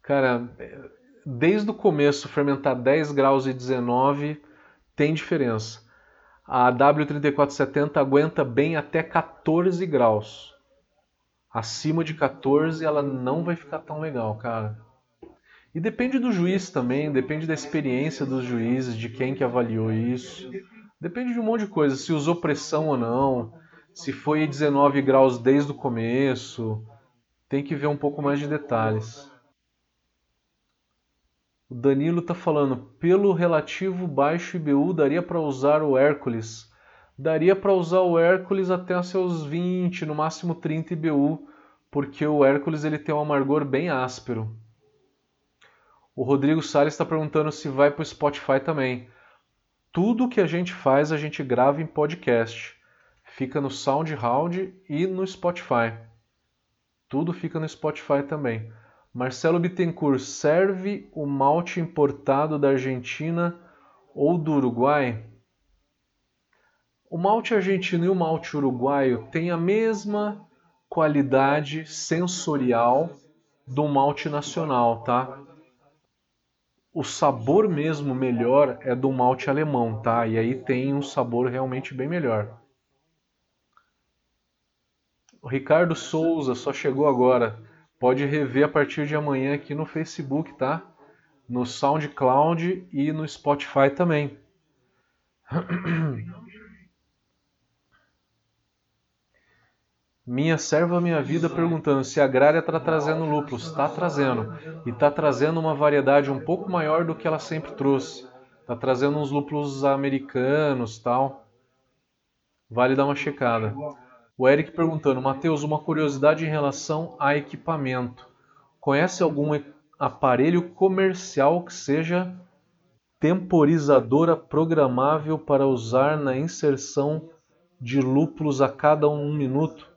A: Cara, desde o começo, fermentar 10 graus e 19 tem diferença. A W3470 aguenta bem até 14 graus. Acima de 14 ela não vai ficar tão legal, cara. E depende do juiz também, depende da experiência dos juízes, de quem que avaliou isso. Depende de um monte de coisa, se usou pressão ou não, se foi 19 graus desde o começo. Tem que ver um pouco mais de detalhes. O Danilo está falando, pelo relativo baixo IBU daria para usar o Hércules. Daria para usar o Hércules até seus 20, no máximo 30 IBU, porque o Hércules ele tem um amargor bem áspero. O Rodrigo Salles está perguntando se vai para o Spotify também. Tudo que a gente faz a gente grava em podcast. Fica no SoundHound e no Spotify. Tudo fica no Spotify também. Marcelo Bittencourt serve o malte importado da Argentina ou do Uruguai? O malte argentino e o malte uruguaio têm a mesma qualidade sensorial do malte nacional, tá? O sabor mesmo melhor é do malte alemão, tá? E aí tem um sabor realmente bem melhor. O Ricardo Souza só chegou agora pode rever a partir de amanhã aqui no Facebook, tá? No SoundCloud e no Spotify também. Minha serva minha vida perguntando se a agrária está trazendo lúpulos. Está trazendo. E está trazendo uma variedade um pouco maior do que ela sempre trouxe. Está trazendo uns lúpulos americanos tal. Vale dar uma checada. O Eric perguntando, Matheus, uma curiosidade em relação a equipamento. Conhece algum aparelho comercial que seja temporizadora programável para usar na inserção de lúpulos a cada um minuto?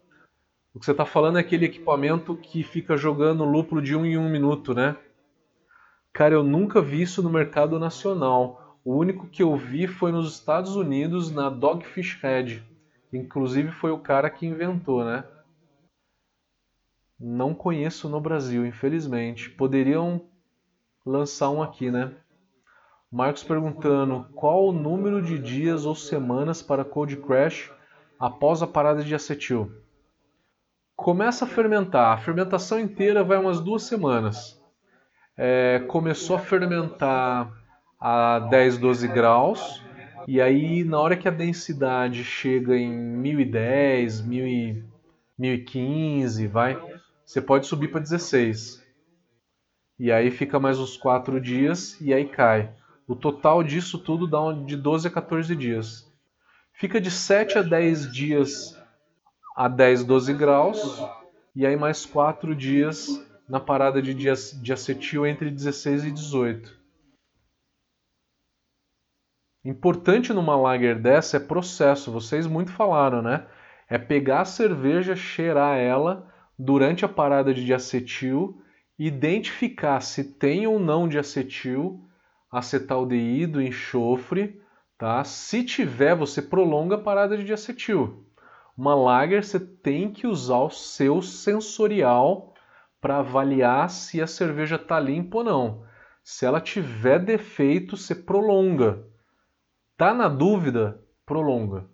A: O que você está falando é aquele equipamento que fica jogando lúpulo de um em um minuto, né? Cara, eu nunca vi isso no mercado nacional. O único que eu vi foi nos Estados Unidos, na Dogfish Head. Inclusive foi o cara que inventou, né? Não conheço no Brasil, infelizmente. Poderiam lançar um aqui, né? Marcos perguntando qual o número de dias ou semanas para Cold Crash após a parada de acetil. Começa a fermentar. A fermentação inteira vai umas duas semanas. É, começou a fermentar a 10, 12 graus e aí, na hora que a densidade chega em 1010, 1015, vai, você pode subir para 16. E aí fica mais uns 4 dias e aí cai. O total disso tudo dá de 12 a 14 dias. Fica de 7 a 10 dias a 10, 12 graus. E aí mais 4 dias na parada de, de acetil entre 16 e 18. Importante numa lager dessa é processo, vocês muito falaram, né? É pegar a cerveja, cheirar ela durante a parada de acetil, identificar se tem ou não de acetil, acetaldeído, enxofre, tá? Se tiver, você prolonga a parada de acetil. Uma lager você tem que usar o seu sensorial para avaliar se a cerveja está limpa ou não. Se ela tiver defeito, você prolonga. Tá na dúvida? Prolonga.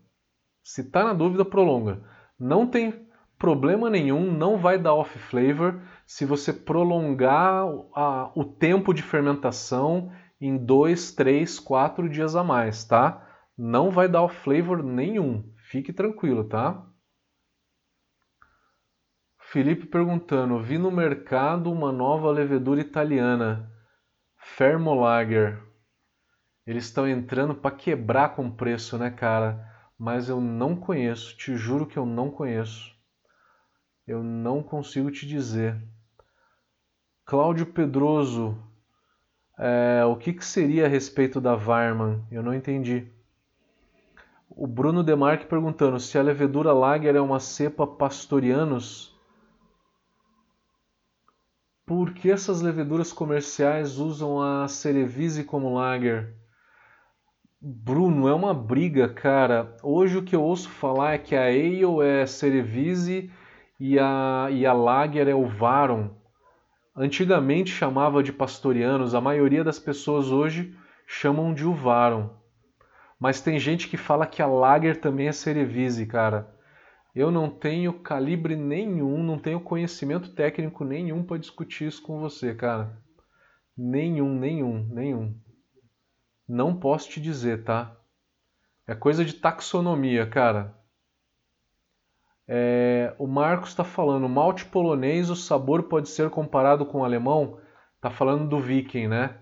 A: Se tá na dúvida, prolonga. Não tem problema nenhum, não vai dar off flavor se você prolongar a, o tempo de fermentação em 2, 3, 4 dias a mais, tá? Não vai dar off flavor nenhum. Fique tranquilo, tá? Felipe perguntando: vi no mercado uma nova levedura italiana, Fermolager. Eles estão entrando para quebrar com preço, né, cara? Mas eu não conheço, te juro que eu não conheço. Eu não consigo te dizer. Cláudio Pedroso, é, o que, que seria a respeito da Varman? Eu não entendi. O Bruno Demarque perguntando se a levedura Lager é uma cepa Pastorianos. Por que essas leveduras comerciais usam a Cerevise como Lager? Bruno, é uma briga, cara. Hoje o que eu ouço falar é que a Ale é Cerevise e a, e a Lager é o Varon. Antigamente chamava de pastorianos, a maioria das pessoas hoje chamam de Uvaron. Mas tem gente que fala que a Lager também é Cerevise, cara. Eu não tenho calibre nenhum, não tenho conhecimento técnico nenhum para discutir isso com você, cara. Nenhum, nenhum, nenhum. Não posso te dizer, tá? É coisa de taxonomia, cara. É, o Marcos está falando, malte polonês, o sabor pode ser comparado com o alemão? Tá falando do Viking, né?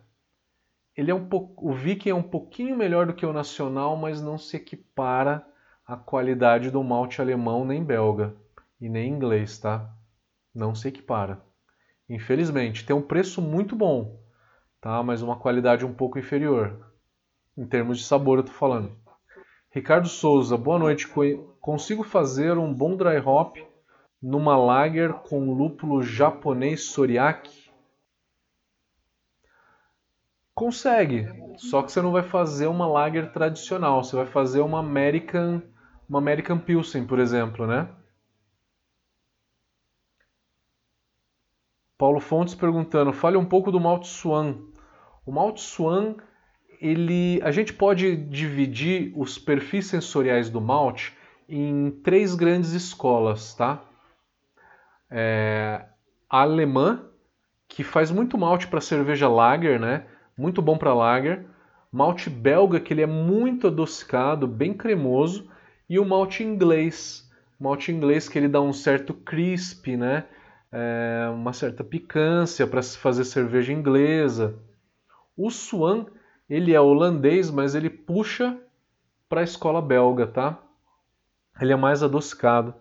A: Ele é um pouco, o Viking é um pouquinho melhor do que o nacional, mas não se equipara à qualidade do malte alemão nem belga e nem inglês, tá? Não se equipara. Infelizmente, tem um preço muito bom, tá? Mas uma qualidade um pouco inferior. Em termos de sabor, eu tô falando. Ricardo Souza, boa noite. Consigo fazer um bom dry hop numa lager com lúpulo japonês Soriaki? Consegue, só que você não vai fazer uma lager tradicional, você vai fazer uma American, uma American Pilsen, por exemplo, né? Paulo Fontes perguntando, fale um pouco do Malt Swan. O Malt Swan ele, a gente pode dividir os perfis sensoriais do malte em três grandes escolas, tá? É, a alemã, que faz muito malte para cerveja lager, né? Muito bom para lager. Malte belga, que ele é muito adocicado, bem cremoso. E o malte inglês. Malte inglês que ele dá um certo crisp, né? É, uma certa picância para se fazer cerveja inglesa. O Swan ele é holandês, mas ele puxa para a escola belga, tá? Ele é mais adocicado.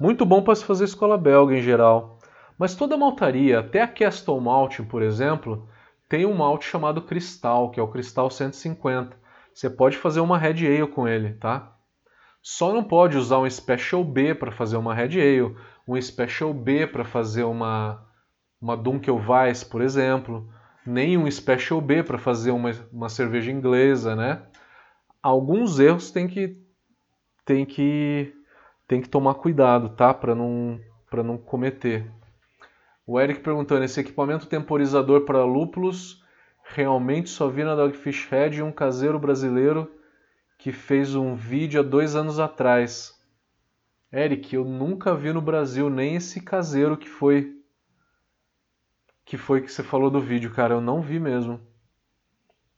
A: Muito bom para se fazer escola belga em geral. Mas toda maltaria, até a Castle Malt, por exemplo, tem um malte chamado Cristal, que é o Cristal 150. Você pode fazer uma Red Ale com ele, tá? Só não pode usar um Special B para fazer uma Red Ale, um Special B para fazer uma, uma Dunkelweiss, por exemplo nem um Special B para fazer uma, uma cerveja inglesa, né? Alguns erros tem que tem que tem que tomar cuidado, tá? Para não para não cometer. O Eric perguntando: esse equipamento temporizador para lúpulos realmente só vi na Dogfish Head um caseiro brasileiro que fez um vídeo há dois anos atrás. Eric, eu nunca vi no Brasil nem esse caseiro que foi que foi que você falou do vídeo, cara. Eu não vi mesmo.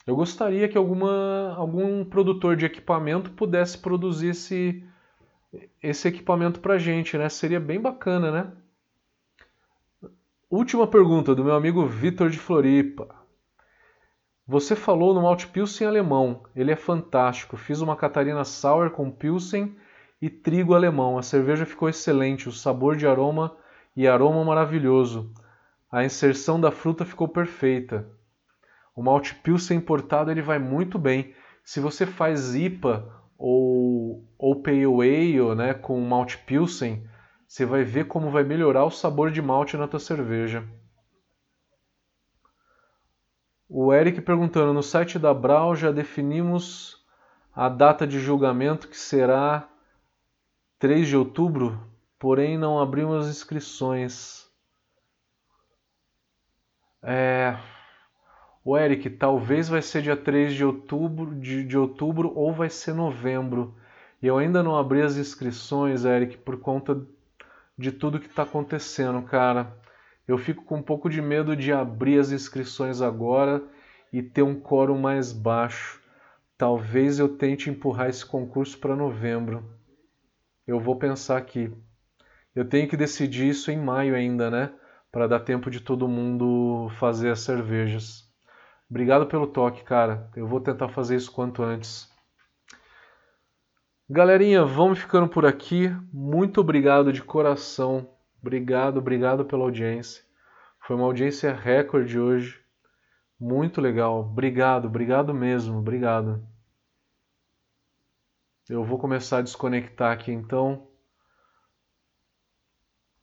A: Eu gostaria que alguma, algum produtor de equipamento pudesse produzir esse, esse equipamento pra gente, né? Seria bem bacana, né? Última pergunta do meu amigo Vitor de Floripa. Você falou no Malt Pilsen alemão. Ele é fantástico. Fiz uma Catarina Sour com Pilsen e trigo alemão. A cerveja ficou excelente. O sabor de aroma e aroma maravilhoso. A inserção da fruta ficou perfeita. O malte pilsen importado ele vai muito bem. Se você faz IPA ou, ou Pale Ale né, com malte pilsen, você vai ver como vai melhorar o sabor de malte na tua cerveja. O Eric perguntando, no site da Brau já definimos a data de julgamento que será 3 de outubro, porém não abrimos inscrições. É... O Eric, talvez vai ser dia 3 de outubro, de, de outubro ou vai ser novembro. E eu ainda não abri as inscrições, Eric, por conta de tudo que está acontecendo, cara. Eu fico com um pouco de medo de abrir as inscrições agora e ter um quórum mais baixo. Talvez eu tente empurrar esse concurso para novembro. Eu vou pensar aqui. Eu tenho que decidir isso em maio ainda, né? Para dar tempo de todo mundo fazer as cervejas. Obrigado pelo toque, cara. Eu vou tentar fazer isso quanto antes. Galerinha, vamos ficando por aqui. Muito obrigado de coração. Obrigado, obrigado pela audiência. Foi uma audiência recorde hoje. Muito legal. Obrigado, obrigado mesmo. Obrigado. Eu vou começar a desconectar aqui então.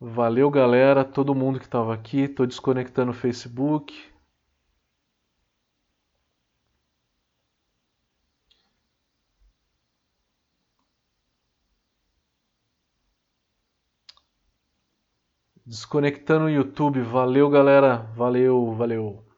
A: Valeu, galera, todo mundo que estava aqui. Estou desconectando o Facebook. Desconectando o YouTube. Valeu, galera. Valeu, valeu.